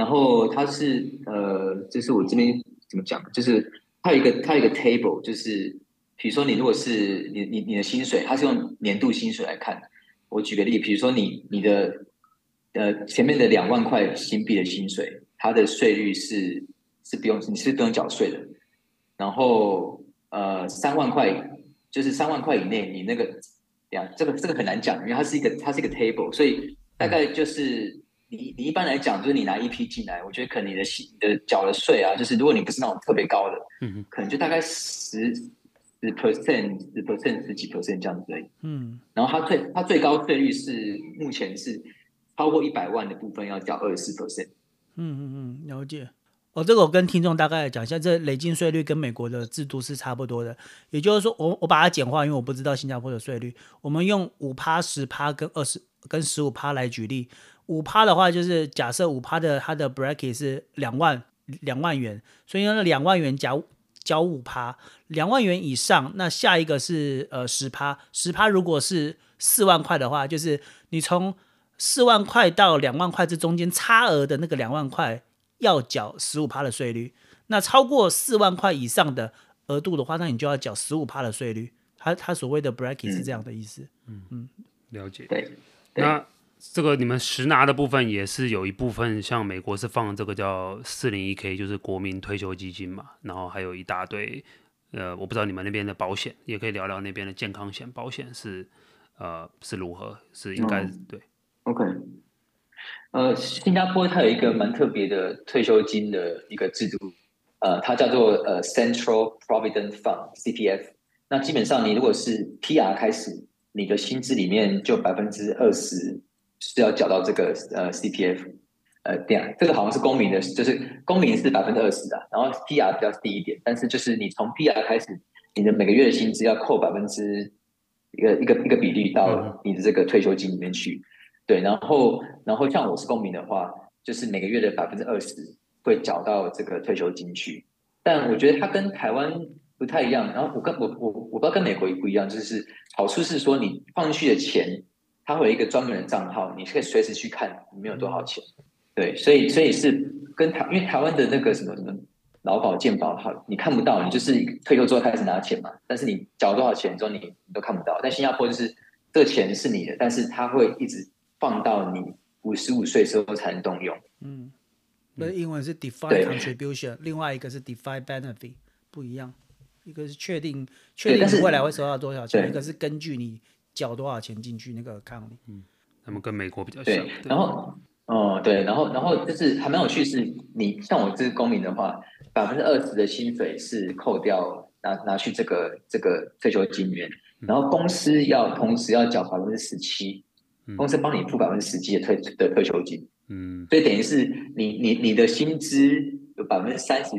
然后它是呃，就是我这边怎么讲，就是。它有一个，它有一个 table，就是比如说你如果是你你你的薪水，它是用年度薪水来看。我举个例，比如说你你的呃前面的两万块新币的薪水，它的税率是是不用你是不用缴税的。然后呃三万块就是三万块以内，你那个呀这个这个很难讲，因为它是一个它是一个 table，所以大概就是。你你一般来讲，就是你拿一批进来，我觉得可能你的你的缴的税啊，就是如果你不是那种特别高的，嗯，可能就大概十十 percent、十 percent、十几 percent 这样子而已，嗯。然后它最它最高税率是目前是超过一百万的部分要缴二十四 percent。嗯嗯嗯，了解。哦，这个我跟听众大概讲一下，这累进税率跟美国的制度是差不多的。也就是说，我我把它简化，因为我不知道新加坡的税率，我们用五趴、十趴跟二十跟十五趴来举例。五趴的话，就是假设五趴的它的 bracket 是两万两万元，所以那两万元缴缴五趴，两万元以上，那下一个是呃十趴，十趴如果是四万块的话，就是你从四万块到两万块这中间差额的那个两万块要缴十五趴的税率，那超过四万块以上的额度的话，那你就要缴十五趴的税率。它它所谓的 bracket 是这样的意思。嗯嗯，了解。对那。这个你们实拿的部分也是有一部分，像美国是放这个叫四零一 K，就是国民退休基金嘛，然后还有一大堆，呃，我不知道你们那边的保险，也可以聊聊那边的健康险保险是，呃，是如何，是应该、嗯、对。OK，呃，新加坡它有一个蛮特别的退休金的一个制度，呃，它叫做呃 Central Provident Fund（CPF）。那基本上你如果是 PR 开始，你的薪资里面就百分之二十。是要缴到这个呃 CPF，呃这样，这个好像是公民的，就是公民是百分之二十的，然后 PR 比较低一点，但是就是你从 PR 开始，你的每个月的薪资要扣百分之一个一个一个比例到你的这个退休金里面去，对，然后然后像我是公民的话，就是每个月的百分之二十会缴到这个退休金去，但我觉得它跟台湾不太一样，然后我跟我我我不知道跟美国也不一样，就是好处是说你放进去的钱。它会有一个专门的账号，你可以随时去看里面有多少钱。对，所以所以是跟台，因为台湾的那个什么什么劳保健保，好，你看不到，你就是退休之后开始拿钱嘛。但是你缴多少钱之后，你你都看不到。但新加坡就是这个钱是你的，但是它会一直放到你五十五岁之后才能动用。嗯，那英文是 defined contribution，另外一个是 defined benefit，不一样。一个是确定确定你未来会收到多少钱，一个是根据你。缴多少钱进去那个 account 里？嗯，他们跟美国比较像。对，然后，哦，对，然后，然后就是还蛮有趣，是你像我这个公民的话，百分之二十的薪水是扣掉拿拿去这个这个退休金源，然后公司要同时要缴百分之十七，公司帮你付百分之十七的退的退休金，嗯，所以等于是你你你的薪资有百分之三十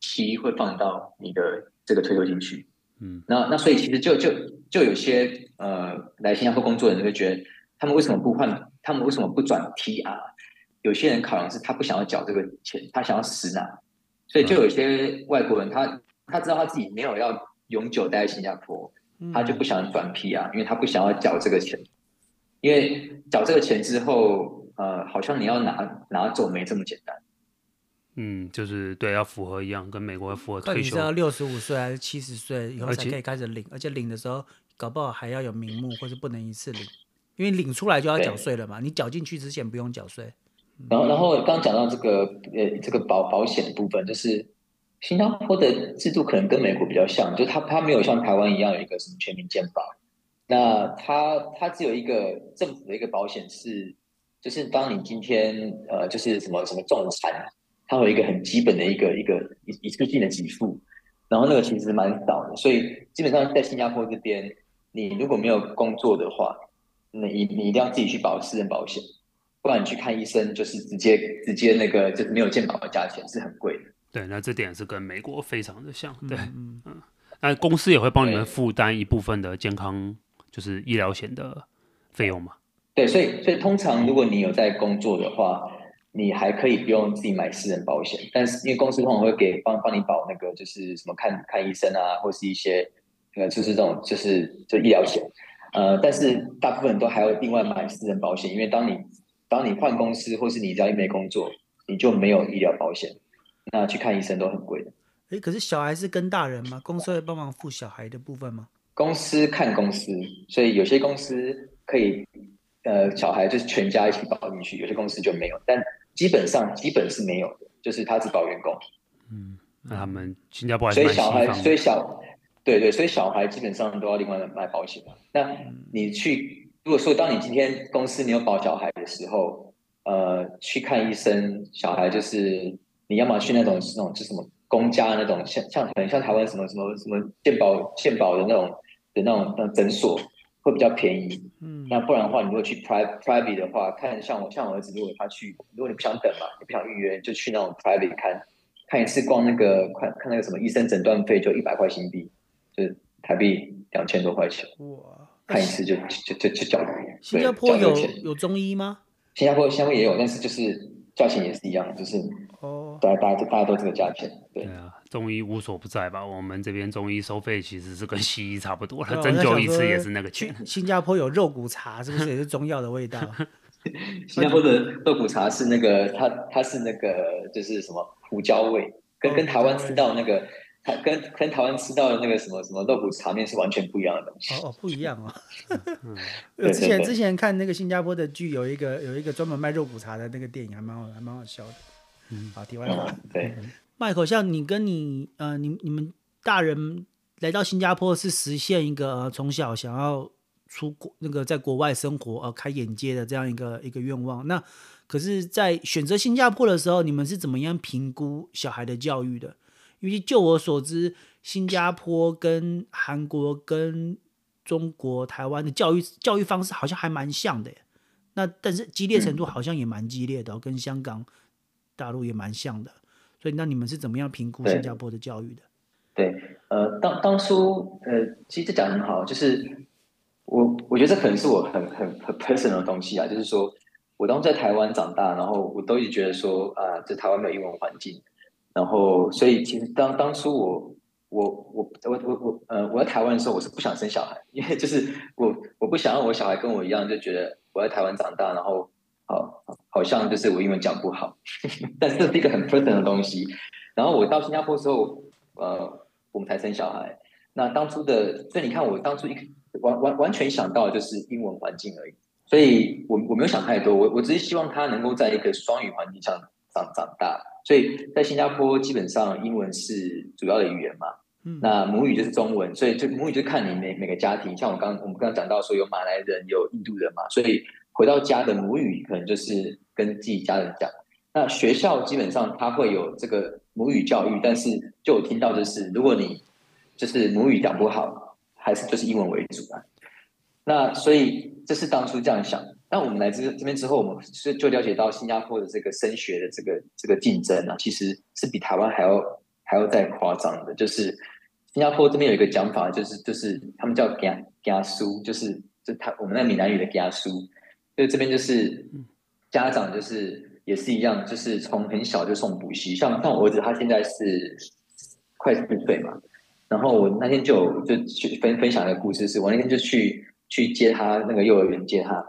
七会放到你的这个退休金去。嗯，那那所以其实就就就有些呃来新加坡工作的人会觉得，他们为什么不换？他们为什么不转 PR？有些人考量是他不想要缴这个钱，他想要死拿，所以就有些外国人他他知道他自己没有要永久待在新加坡，他就不想转 PR，因为他不想要缴这个钱，因为缴这个钱之后，呃，好像你要拿拿走没这么简单。嗯，就是对，要符合一样，跟美国要符合退休。你是要六十五岁还是七十岁以后才可以开始领？而且，而且领的时候，搞不好还要有名目，或者不能一次领，因为领出来就要缴税了嘛。你缴进去之前不用缴税。然后，然后刚讲到这个呃，这个保保险的部分，就是新加坡的制度可能跟美国比较像，就它它没有像台湾一样有一个什么全民健保，那它它只有一个政府的一个保险是，就是当你今天呃，就是什么什么重残。它有一个很基本的一个一个一一次性的给付，然后那个其实蛮少的，所以基本上在新加坡这边，你如果没有工作的话，你你一定要自己去保私人保险，不然你去看医生就是直接直接那个就是没有健保的价钱是很贵的。对，那这点是跟美国非常的像。对，嗯嗯，那公司也会帮你们负担一部分的健康就是医疗险的费用吗？对，所以所以通常如果你有在工作的话。你还可以不用自己买私人保险，但是因为公司通常会给帮帮你保那个就是什么看看医生啊，或是一些呃就是这种就是就医疗险，呃，但是大部分人都还要另外买私人保险，因为当你当你换公司或是你只要一没工作，你就没有医疗保险，那去看医生都很贵的。哎，可是小孩是跟大人吗？公司会帮忙付小孩的部分吗？公司看公司，所以有些公司可以呃小孩就是全家一起保进去，有些公司就没有，但。基本上基本是没有的，就是他只保员工。嗯，那他们新加坡还所以小孩，所以小，对对，所以小孩基本上都要另外买保险。那你去，如果说当你今天公司你有保小孩的时候，呃，去看医生，小孩就是你要么去那种那种就什么公家那种像像可能像台湾什么什么什么健保健保的那种的那种那种诊所。会比较便宜，嗯，那不然的话，你如果去 private private 的话，看像我像我儿子，如果他去，如果你不想等嘛，你不想预约，就去那种 private 看，看一次光那个看看那个什么医生诊断费就一百块新币，就是台币两千多块钱，哇，看一次就就就就交钱。新加坡有有中医吗？新加坡新加坡也有，但是就是价钱也是一样，就是哦，大家大家大家都这个价钱，对，对啊。中医无所不在吧？我们这边中医收费其实是跟西医差不多了，针灸一次也是那个钱。新加坡有肉骨茶，是不是也是中药的味道？新加坡的肉骨茶是那个，它它是那个，就是什么胡椒味，跟跟台湾吃到那个，它跟跟台湾吃到的那个什么什么肉骨茶面是完全不一样的东西。哦哦，不一样哦。之前之前看那个新加坡的剧，有一个有一个专门卖肉骨茶的那个电影，还蛮好，还蛮好笑的。嗯，好，题外话。对。Michael，像你跟你呃，你你们大人来到新加坡是实现一个呃，从小想要出国那个在国外生活呃，开眼界的这样一个一个愿望。那可是，在选择新加坡的时候，你们是怎么样评估小孩的教育的？因为就我所知，新加坡跟韩国跟中国台湾的教育教育方式好像还蛮像的。那但是激烈程度好像也蛮激烈的，嗯，跟香港、大陆也蛮像的。所以，那你们是怎么样评估新加坡的教育的？对，对呃，当当初，呃，其实这讲得很好，就是我我觉得这可能是我很很很 personal 的东西啊，就是说我当时在台湾长大，然后我都一直觉得说啊，这台湾没有英文环境，然后所以其实当当初我我我我我我呃我在台湾的时候，我是不想生小孩，因为就是我我不想让我小孩跟我一样，就觉得我在台湾长大，然后。好，好像就是我英文讲不好，但是这是一个很 personal 的东西。然后我到新加坡之后，呃，我们才生小孩。那当初的，所以你看，我当初一完完完全想到的就是英文环境而已。所以我我没有想太多，我我只是希望他能够在一个双语环境上长长大。所以在新加坡，基本上英文是主要的语言嘛。嗯。那母语就是中文，所以就母语就看你每每个家庭。像我刚我们刚刚讲到说，有马来人，有印度人嘛，所以。回到家的母语可能就是跟自己家人讲，那学校基本上他会有这个母语教育，但是就我听到就是，如果你就是母语讲不好，还是就是英文为主啊。那所以这是当初这样想。那我们来这这边之后，我们就就了解到新加坡的这个升学的这个这个竞争啊，其实是比台湾还要还要再夸张的。就是新加坡这边有一个讲法，就是就是他们叫“加加书”，就是就他我们那闽南语的“加书”。所以这边就是家长，就是也是一样，就是从很小就送补习，像像我儿子他现在是快四岁嘛，然后我那天就就去分分享一个故事是，是我那天就去去接他那个幼儿园接他，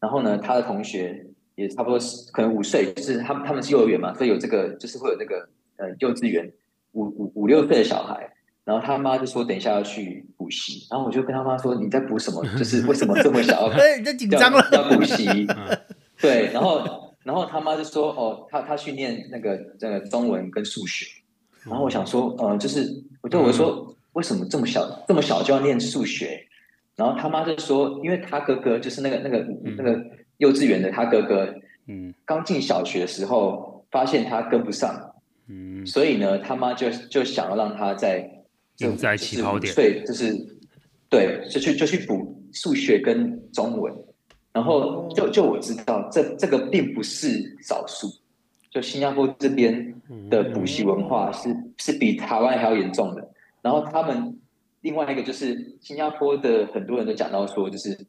然后呢，他的同学也差不多是可能五岁，就是他们他们是幼儿园嘛，所以有这个就是会有那个呃幼稚园五五五六岁的小孩。然后他妈就说：“等一下要去补习。”然后我就跟他妈说：“你在补什么？就是为什么这么小？对，你紧张了，要补习。”对，然后然后他妈就说：“哦，他他训练那个那个中文跟数学。”然后我想说：“呃，就是我对我说为什么这么小这么小就要念数学？”然后他妈就说：“因为他哥哥就是那个那个那个幼稚园的他哥哥，嗯，刚进小学的时候发现他跟不上，嗯，所以呢，他妈就就想要让他在。”就在起跑点，对，就是对，就去就去补数学跟中文，然后就就我知道，这这个并不是少数，就新加坡这边的补习文化是是比台湾还要严重的。然后他们另外一个就是新加坡的很多人都讲到说，就是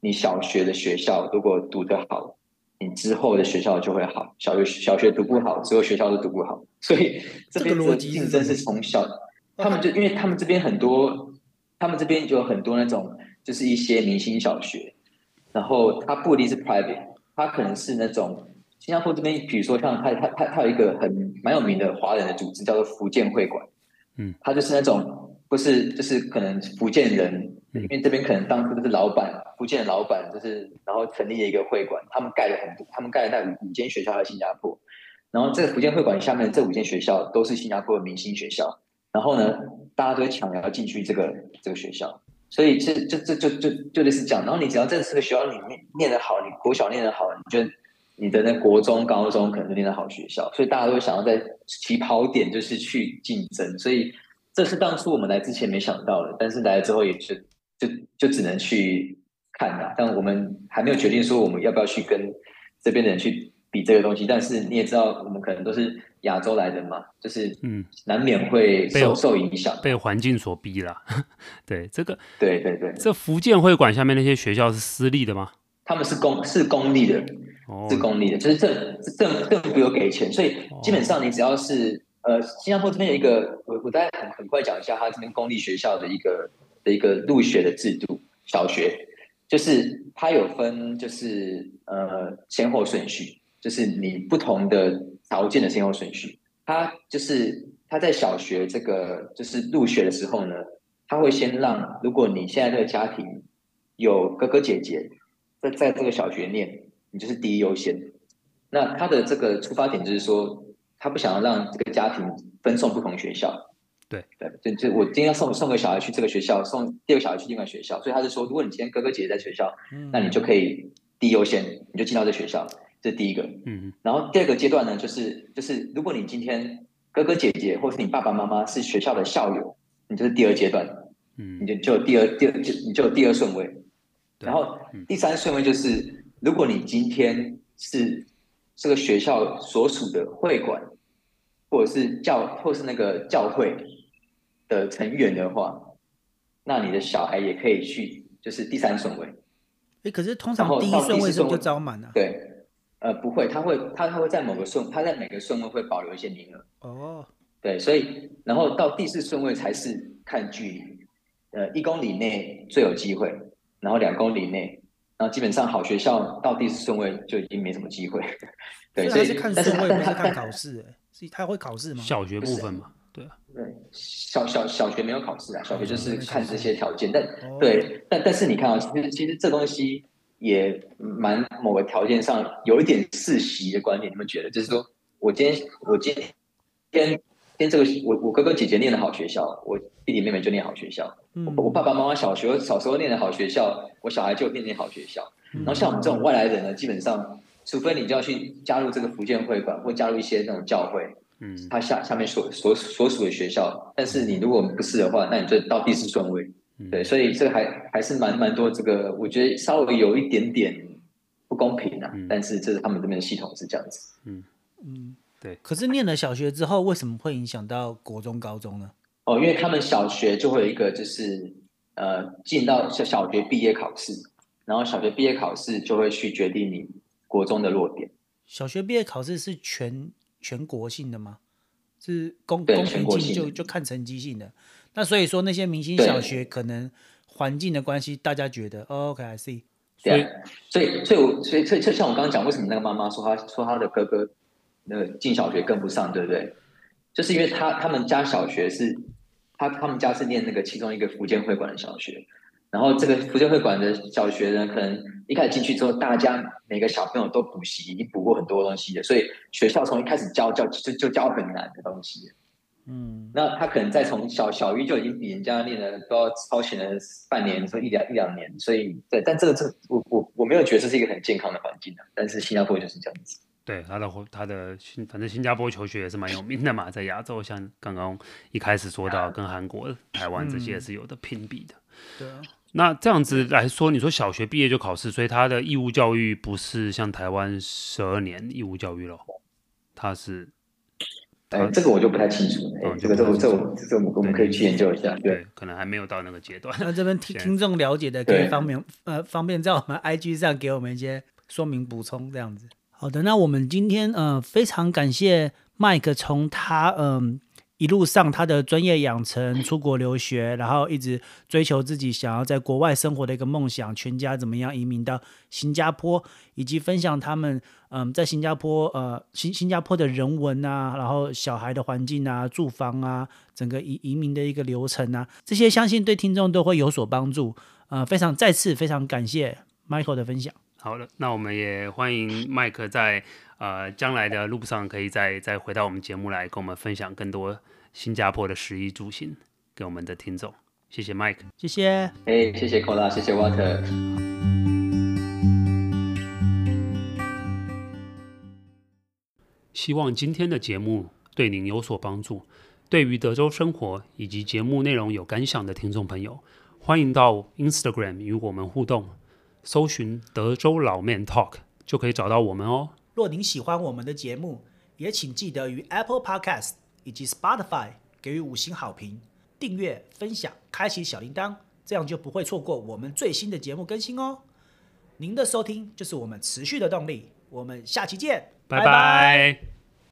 你小学的学校如果读得好，你之后的学校就会好。小学小学读不好，之后学校都读不好，所以这边的竞争是从小。他们就因为他们这边很多，他们这边就有很多那种，就是一些明星小学，然后它不一定是 private，它可能是那种新加坡这边，比如说像它它它它有一个很蛮有名的华人的组织叫做福建会馆，嗯，它就是那种不是就是可能福建人，因为这边可能当初就是老板，福建的老板就是然后成立了一个会馆，他们盖了很多，他们盖了那五五间学校在新加坡，然后这个福建会馆下面这五间学校都是新加坡的明星学校。然后呢，大家都会抢着要进去这个这个学校，所以这这这就就就类似这样。然后你只要在这个学校里面念得好，你国小念得好，你就你的那国中、高中可能就念得好学校。所以大家都会想要在起跑点就是去竞争。所以这是当初我们来之前没想到的，但是来了之后也就就就只能去看了。但我们还没有决定说我们要不要去跟这边的人去比这个东西。但是你也知道，我们可能都是。亚洲来的嘛，就是嗯，难免会受、嗯、受影响，被环境所逼了。对这个，对对对，这福建会馆下面那些学校是私立的吗？他们是公是公立的，哦、是公立的，就是政政政府有给钱，所以基本上你只要是、哦、呃，新加坡这边有一个，我我大概很很快讲一下，他这边公立学校的一个的一个入学的制度，小学就是它有分，就是呃先后顺序，就是你不同的。条件的先后顺序，他就是他在小学这个就是入学的时候呢，他会先让，如果你现在这个家庭有哥哥姐姐在在这个小学念，你就是第一优先。那他的这个出发点就是说，他不想要让这个家庭分送不同学校。对对，就就我今天要送送个小孩去这个学校，送第二个小孩去另外学校，所以他是说，如果你今天哥哥姐姐在学校，那你就可以第一优先，你就进到这学校。这第一个，嗯，然后第二个阶段呢，就是就是如果你今天哥哥姐姐或是你爸爸妈妈是学校的校友，你就是第二阶段，嗯，你就就第二第二就你就第二顺位，然后第三顺位就是如果你今天是这个学校所属的会馆，或者是教或是那个教会的成员的话，那你的小孩也可以去，就是第三顺位。哎，可是通常第一顺位是不是就招满了？对。呃，不会，他会，他他会在某个顺，他在每个顺位会保留一些名额。哦，对，所以然后到第四顺位才是看距离，呃，一公里内最有机会，然后两公里内，然后基本上好学校到第四顺位就已经没什么机会。对，所以是看顺位，不是看考试，哎，是他会考试吗？小学部分嘛，对啊，对，小小小学没有考试啊，小学就是看这些条件，但对，但但是你看啊，其实其实这东西。也蛮某个条件上有一点世袭的观点，你们觉得？就是说我今天我今天今天这个我我哥哥姐姐念的好学校，我弟弟妹妹就念好学校。嗯、我我爸爸妈妈小学小时候念的好学校，我小孩就念念好学校。然后像我们这种外来人呢，基本上除非你就要去加入这个福建会馆，或加入一些那种教会，嗯，他下下面所所所属的学校。但是你如果不是的话，那你就到第四顺位。对，所以这个还还是蛮蛮多这个，我觉得稍微有一点点不公平啊。嗯、但是这是他们这边的系统是这样子。嗯嗯，对。可是念了小学之后，为什么会影响到国中、高中呢？哦，因为他们小学就会有一个，就是呃，进到小小学毕业考试，然后小学毕业考试就会去决定你国中的落点。小学毕业考试是全全国性的吗？是公对公平性就全国性的就看成绩性的。那所以说那些明星小学可能环境的关系，大家觉得、哦、OK，I see。对啊，所以所以我所以所以就像我刚刚讲，为什么那个妈妈说她说她的哥哥那个进小学跟不上，对不对？就是因为他他们家小学是，他他们家是念那个其中一个福建会馆的小学，然后这个福建会馆的小学呢，可能一开始进去之后，大家每个小朋友都补习，已经补过很多东西的，所以学校从一开始教教就就教很难的东西。嗯，那他可能在从小小一就已经比人家练了都要超前了半年，说一两一两年，所以对，但这个这、我我我没有觉得这是一个很健康的环境的，但是新加坡就是这样子。对他的他的新，反正新加坡求学也是蛮有名的嘛，在亚洲，像刚刚一开始说到，跟韩国、台湾这些是有的拼比的。对啊。那这样子来说，你说小学毕业就考试，所以他的义务教育不是像台湾十二年义务教育了，他是。哎，这个我就不太清楚。嗯，这个这个这个这个我们可以去研究一下。对，可能还没有到那个阶段。那这边听听众了解的，可以方便呃方便在我们 IG 上给我们一些说明补充，这样子。好的，那我们今天呃非常感谢 Mike 从他嗯、呃、一路上他的专业养成、出国留学，然后一直追求自己想要在国外生活的一个梦想，全家怎么样移民到新加坡，以及分享他们嗯、呃、在新加坡呃新新加坡的人文啊，然后小孩的环境啊、住房啊，整个移移民的一个流程啊，这些相信对听众都会有所帮助。呃，非常再次非常感谢 Michael 的分享。好了，那我们也欢迎麦克在呃将来的路上，可以再再回到我们节目来跟我们分享更多新加坡的食衣住行给我们的听众。谢谢麦克，谢谢。哎谢谢 Kola，谢谢 Water。希望今天的节目对您有所帮助。对于德州生活以及节目内容有感想的听众朋友，欢迎到 Instagram 与我们互动。搜寻德州老 man talk 就可以找到我们哦。若您喜欢我们的节目，也请记得于 Apple Podcast 以及 Spotify 给予五星好评、订阅、分享、开启小铃铛，这样就不会错过我们最新的节目更新哦。您的收听就是我们持续的动力。我们下期见，拜拜。